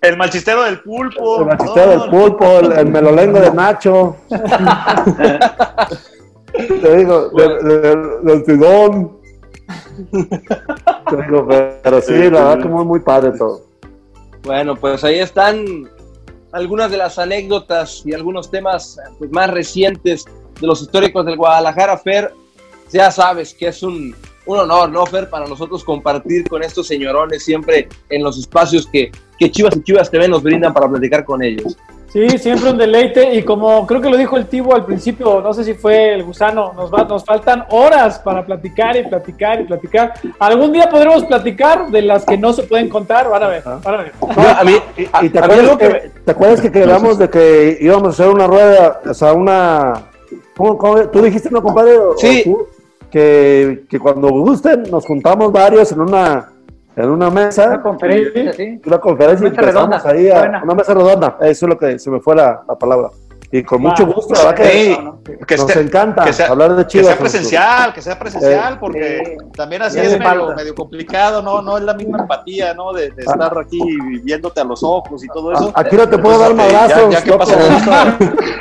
El malchistero del pulpo. El machistero del pulpo, el, el melolengo de Nacho. Te digo, del. Te digo, pero sí, la verdad que muy, muy padre todo. Bueno, pues ahí están algunas de las anécdotas y algunos temas pues, más recientes de los históricos del Guadalajara, Fer. Ya sabes que es un, un honor, ¿no, Fer? Para nosotros compartir con estos señorones siempre en los espacios que, que Chivas y Chivas TV nos brindan para platicar con ellos. Sí, siempre un deleite. Y como creo que lo dijo el Tibo al principio, no sé si fue el gusano, nos, va, nos faltan horas para platicar y platicar y platicar. Algún día podremos platicar de las que no se pueden contar. Van a ver, van a ver. Yo, a mí, Y, a- y te, a acuerdas que, que ¿Te acuerdas que quedamos de que íbamos a hacer una rueda, o sea, una... ¿cómo, cómo- tú dijiste, no, compadre? ¿O Sí. tú? Que, que cuando gusten nos juntamos varios en una, en una mesa. Una conferencia, sí. una conferencia y Mesa empezamos redonda, ahí a una mesa redonda. Eso es lo que se me fue la, la palabra. Y con mucho gusto, la verdad que Sí, que nos esté- encanta que sea- hablar de Que Chivas. sea presencial, que sea presencial, Eh, porque eh, también así es medio, complicado, ¿no? No es la misma empatía, ¿no? De, de estar aquí viéndote a los ojos y todo eso. Aquí no te puedo dar Entonces, madrazos. Ya, ya que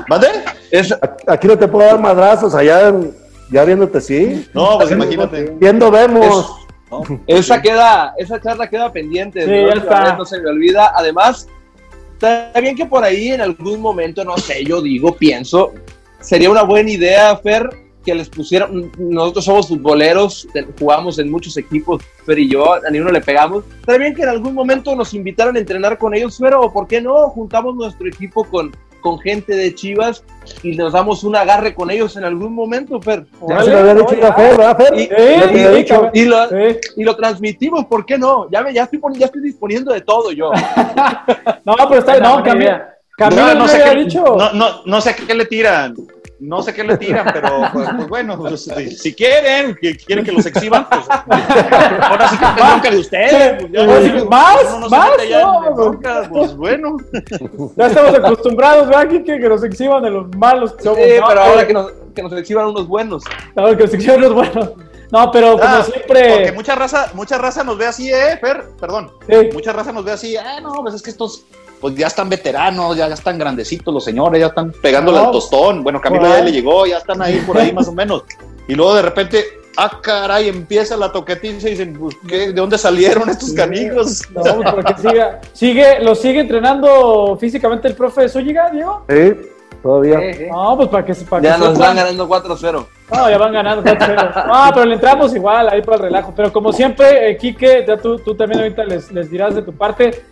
¿Mande? es, Aquí no te puedo dar madrazos, allá en- ya viéndote, sí. No, pues imagínate. Viendo vemos. ¿no? Esa queda, esa charla queda pendiente. Sí, ¿no? ya está. Otra vez No se me olvida. Además, está bien que por ahí en algún momento, no sé, yo digo, pienso, sería una buena idea, Fer, que les pusieran. Nosotros somos futboleros, jugamos en muchos equipos, Fer y yo, a ninguno le pegamos. Estaría bien que en algún momento nos invitaran a entrenar con ellos, Fer, o por qué no, juntamos nuestro equipo con, con gente de Chivas y nos damos un agarre con ellos en algún momento, Fer. Ya se lo había dicho a Fer, ¿verdad, Fer? Y- Ya te Sí, había sí, dicho. cabrón. Y lo, Sí. y lo transmitimos, ¿por qué no? Ya, me, ya, estoy, ya estoy disponiendo de todo yo. No, pero está No, No, no, no sé qué, dicho. no, no, no sé qué le tiran. No sé qué le tiran, pero pues, pues, bueno, pues, si- quieren, que quieren que los exhiban, pues ahora sí que es bronca de ustedes. pues, ya, Pues, uno más, no se más, ya no, pues bueno. Ya estamos acostumbrados, ¿verdad, Kike? Que nos exhiban de los malos que somos. Sí, ¿no? pero ahora que nos, que nos exhiban unos buenos. Ahora que nos exhiban los buenos. No, pero como Ah, siempre. Porque mucha raza, mucha raza nos ve así, eh, Fer, perdón. Sí. Mucha raza nos ve así, ah, no, pues es que estos pues ya están veteranos, ya, ya están grandecitos los señores, ya están pegándole No. al tostón. Bueno, Camilo ya le llegó, ya están ahí por ahí más o menos. Y luego de repente, ah, caray, empieza la toquetiza y dicen, pues, ¿qué? ¿de dónde salieron estos canijos? No, pues, para que siga. sigue. ¿Lo sigue entrenando físicamente el profe Zúñiga, Diego? Sí, todavía. No, pues para que, para que Ya nos van ganando 4-0. No, ya van ganando 4-0. No, pero le entramos igual ahí para el relajo. Pero como siempre, eh, Quique, ya tú, tú también ahorita les, les dirás de tu parte.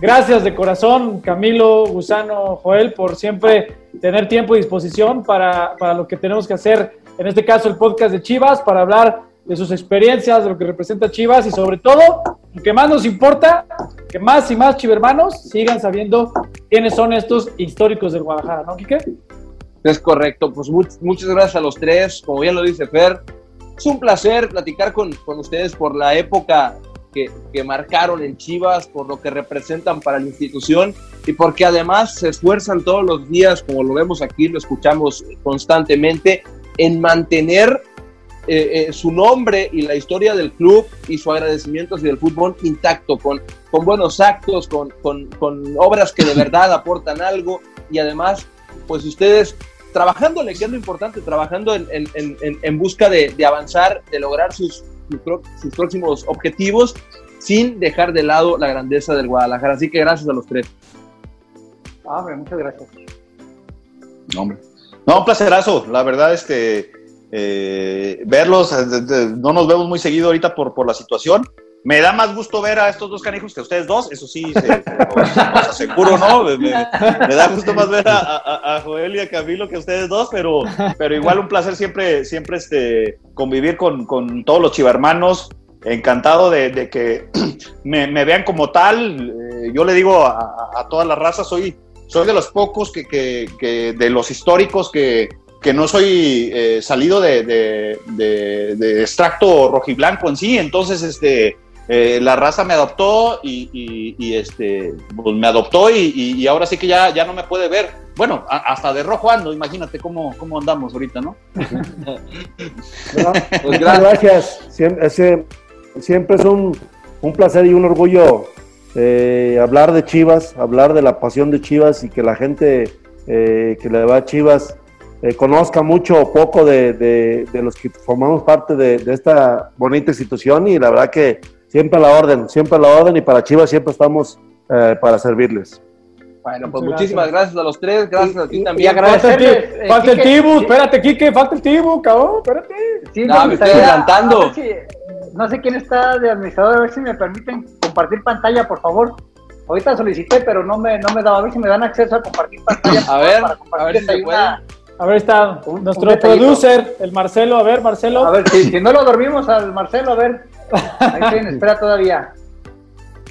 Gracias de corazón, Camilo, Gusano, Joel, por siempre tener tiempo y disposición para, para lo que tenemos que hacer. En este caso, el podcast de Chivas, para hablar de sus experiencias, de lo que representa Chivas y sobre todo, lo que más nos importa, que más y más chivermanos sigan sabiendo quiénes son estos históricos del Guadalajara, ¿no, Quique? Es correcto, pues much- muchas gracias a los tres, como bien lo dice Fer. Es un placer platicar con, con ustedes por la época que, que marcaron en Chivas, por lo que representan para la institución y porque además se esfuerzan todos los días, como lo vemos aquí, lo escuchamos constantemente, en mantener eh, eh, su nombre y la historia del club y su agradecimiento hacia el fútbol intacto, con, con buenos actos, con, con, con obras que de verdad aportan algo y además, pues ustedes trabajándole, que es lo importante, trabajando en, en, en, en busca de, de, avanzar, de lograr sus, sus, próximos objetivos sin dejar de lado la grandeza del Guadalajara. Así que gracias a los tres. Ah, hombre, muchas gracias. No, hombre. No, un placerazo, la verdad, este, eh, verlos, eh, de- de- no nos vemos muy seguido ahorita por, por la situación. Me da más gusto ver a estos dos canijos que a ustedes dos, eso sí, se, aseguro, ¿no? Me, da gusto más ver a, Joel y a Camilo que a ustedes dos, pero, pero igual un placer siempre, siempre este, convivir con, con todos los chivarmanos. Encantado de, que me, vean como tal. Eh, yo le digo a, a- toda la raza, soy, soy de los pocos que, que- de los históricos que, que no soy eh, salido de, de- de- de extracto rojiblanco en sí, entonces este, eh, la raza me adoptó y, y- y, este, pues me adoptó y, y- y ahora sí que ya, ya no me puede ver. Bueno, a- hasta de rojo ando, imagínate cómo, cómo andamos ahorita, ¿no? Pues Muchas gracias. gracias. Siempre, ese- siempre es un, un placer y un orgullo eh, hablar de Chivas, hablar de la pasión de Chivas y que la gente eh, que le va a Chivas eh, conozca mucho o poco de, de- de los que formamos parte de, de esta bonita institución y la verdad que siempre a la orden, siempre a la orden y para Chivas siempre estamos eh, para servirles. Bueno, pues Muchas muchísimas gracias a los tres, gracias a ti y- también. y agradecer- Falta el, Agradecerles, ti- eh, falta el Tibu, espérate, Quique, falta el Tibu, cabrón, espérate. Sí, No, me estoy adelantando. si- no sé quién está de administrador, a ver si me permiten compartir pantalla, por favor. Ahorita solicité, pero no me, no me daba. A ver si me dan acceso a compartir pantalla. A ver, para a ver si se una- A ver, está Un- nuestro un producer, el Marcelo. A ver, Marcelo. A ver, si, si no lo dormimos al Marcelo, a ver. Ahí estoy en espera todavía.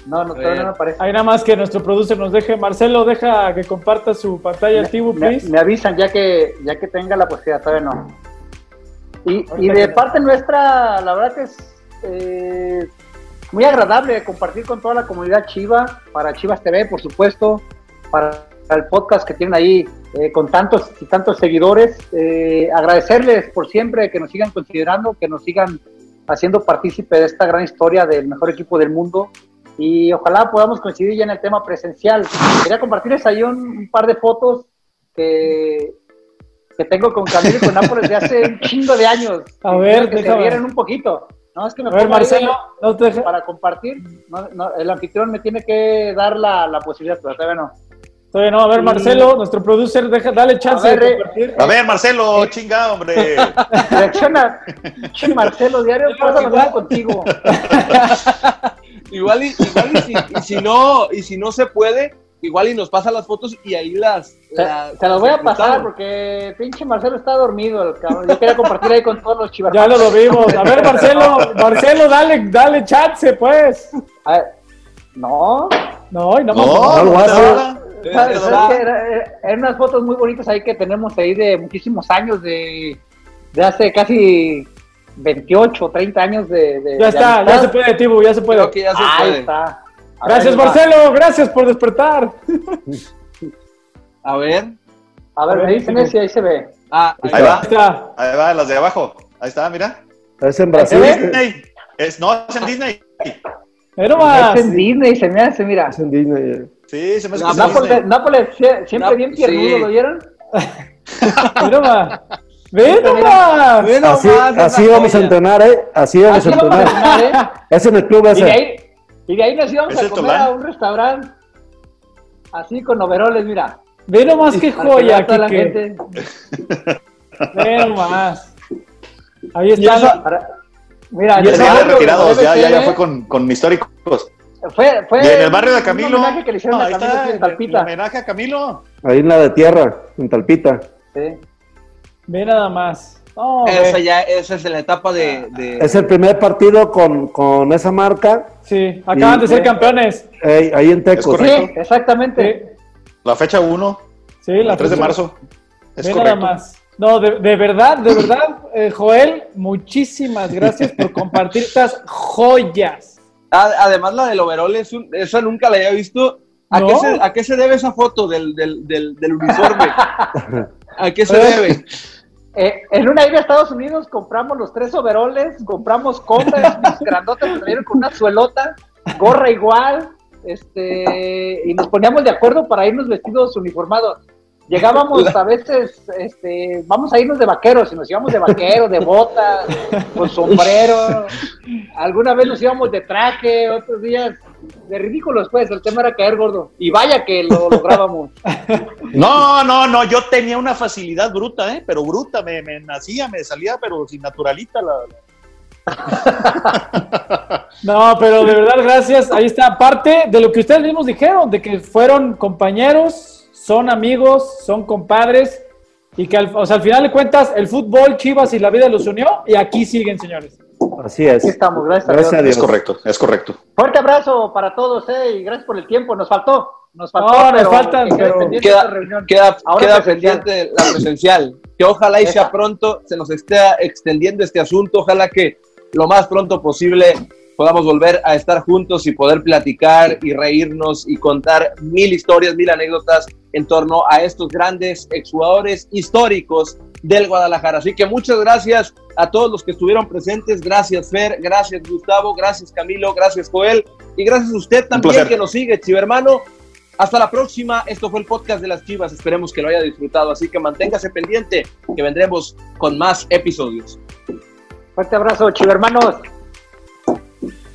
No, no, todavía no me aparece. Ahí nada más que nuestro producer nos deje. Marcelo, deja que comparta su pantalla el Tibu, Me, please. me avisan ya que ya que tenga la posibilidad, todavía no. Y, y de parte nuestra, la verdad que es eh, muy agradable compartir con toda la comunidad Chiva, para Chivas TV, por supuesto, para el podcast que tienen ahí eh, con tantos y tantos seguidores. Eh, agradecerles por siempre que nos sigan considerando, que nos sigan haciendo partícipe de esta gran historia del mejor equipo del mundo. Y ojalá podamos coincidir ya en el tema presencial. Quería compartirles ahí un, un par de fotos que, que tengo con Camilo y con Nápoles de hace un chingo de años. A ver, que se vieran un poquito. No, es que me A ver, Marcelo, no te para compartir. No, no, el anfitrión me tiene que dar la, la posibilidad, pero todavía no. Todavía no. A ver, Sí. Marcelo, nuestro producer, deja, dale chance A ver, de eh, compartir. A ver, Marcelo, chinga, hombre. Reacciona. Che, Marcelo, diario pasa lo mismo contigo. Igual y, igual y si, y si no, y si no se puede, igual y nos pasa las fotos y ahí las. Se, las- se voy a pasar porque pinche Marcelo está dormido. El cabrón. Yo quería compartir ahí con todos los chivas. Ya lo, lo vimos. A ver, Marcelo, Marcelo, dale, dale chance, pues. A ver, No, No, y. No, No lo. ¿Sabes-? Era- era- eran unas fotos muy bonitas ahí que tenemos ahí de muchísimos años, de, de hace casi 28, 30 años de. de- Ya de está, ya se puede, Tibu, ya se puede. Creo que ya se Ahí puede. está. A Gracias, ver, Marcelo, gracias por despertar. A ver. A ver, me dicen ese, ahí se ve. Ah, ahí Ahí va. va. Ahí está. Ahí va, las de abajo. Ahí está, mira. Es en ¿Se Brasil. ve? Disney. Es, no, es en Disney. Pero más. Es en Disney, se me hace, mira. Es en Disney. Sí, se me hace No, que Nápoles, siempre bien piernudo, sí. ¿lo vieron? Ve nomás. Ve nomás. Ve Así, nomás, así vamos a entrenar, ¿eh? Así vamos Así a vamos a entrenar. entrenar, ¿eh? Es en el club Y de ese. ahí, y de ahí nos íbamos ¿Ese a comer Tolán? a un restaurante. Así con overoles, mira. Ve nomás qué que joya, toda la gente. Ve nomás. Ahí está. Mira, Ya barrio retirados, ya, ya, ya ¿eh? fue con, con históricos. Fue, fue Y en el barrio de un Camilo. homenaje que le hicieron no, a Camilo está, en el Talpita. homenaje a Camilo. Ahí en la de tierra, en Talpita. Sí. Ve nada más. No, Esa ya, esa es la etapa de. de- Es el primer partido con, con esa marca. Sí, acaban Y- de ser campeones. eh, ahí en correcto. Sí, exactamente. Sí, La fecha 1, sí, la el 3 de marzo. Es Ve correcto. nada más. No, de, de verdad, de verdad, eh, Joel, muchísimas gracias por compartir estas joyas. Además, la del overol, es un- esa nunca la había visto. ¿A, ¿No? qué se, ¿A qué se debe esa foto del, del, del, del uniforme? ¿A qué se Eh. debe? Eh, en una ida a Estados Unidos compramos los tres overoles, compramos Converse, mis grandotes que trajeron con una suelota, gorra igual, este, y nos poníamos de acuerdo para irnos vestidos uniformados. Llegábamos a veces, este, vamos a irnos de vaqueros, y nos íbamos de vaquero, de bota, con sombrero. Alguna vez nos íbamos de traje, otros días de ridículos, pues, el tema era caer gordo. Y vaya que lo lográbamos. No, no, no, yo tenía una facilidad bruta, ¿eh? Pero bruta, me, me nacía, me salía, pero sin naturalita. La... No, pero de verdad, gracias. Ahí está parte de lo que ustedes mismos dijeron, de que fueron compañeros, son amigos, son compadres, y que al, o sea, al final de cuentas el fútbol, Chivas y la vida los unió, y aquí siguen, señores. Así es. Aquí estamos, gracias, Gracias a a Dios. Es Dios. correcto, es correcto. Fuerte abrazo para todos, eh, y gracias por el tiempo. Nos faltó, nos faltó. No, nos faltan, pero- Queda, reunión. queda, Ahora queda presencial. pendiente la presencial. Que ojalá y sea pronto, se nos esté extendiendo este asunto. Ojalá que lo más pronto posible podamos volver a estar juntos y poder platicar y reírnos y contar mil historias, mil anécdotas en torno a estos grandes exjugadores históricos del Guadalajara. Así que muchas gracias a todos los que estuvieron presentes. Gracias Fer, gracias Gustavo, gracias Camilo, gracias Joel y gracias a usted también que nos sigue, chivermano. Hasta la próxima. Esto fue el podcast de las Chivas. Esperemos que lo haya disfrutado. Así que manténgase pendiente que vendremos con más episodios. Fuerte abrazo, chivermanos.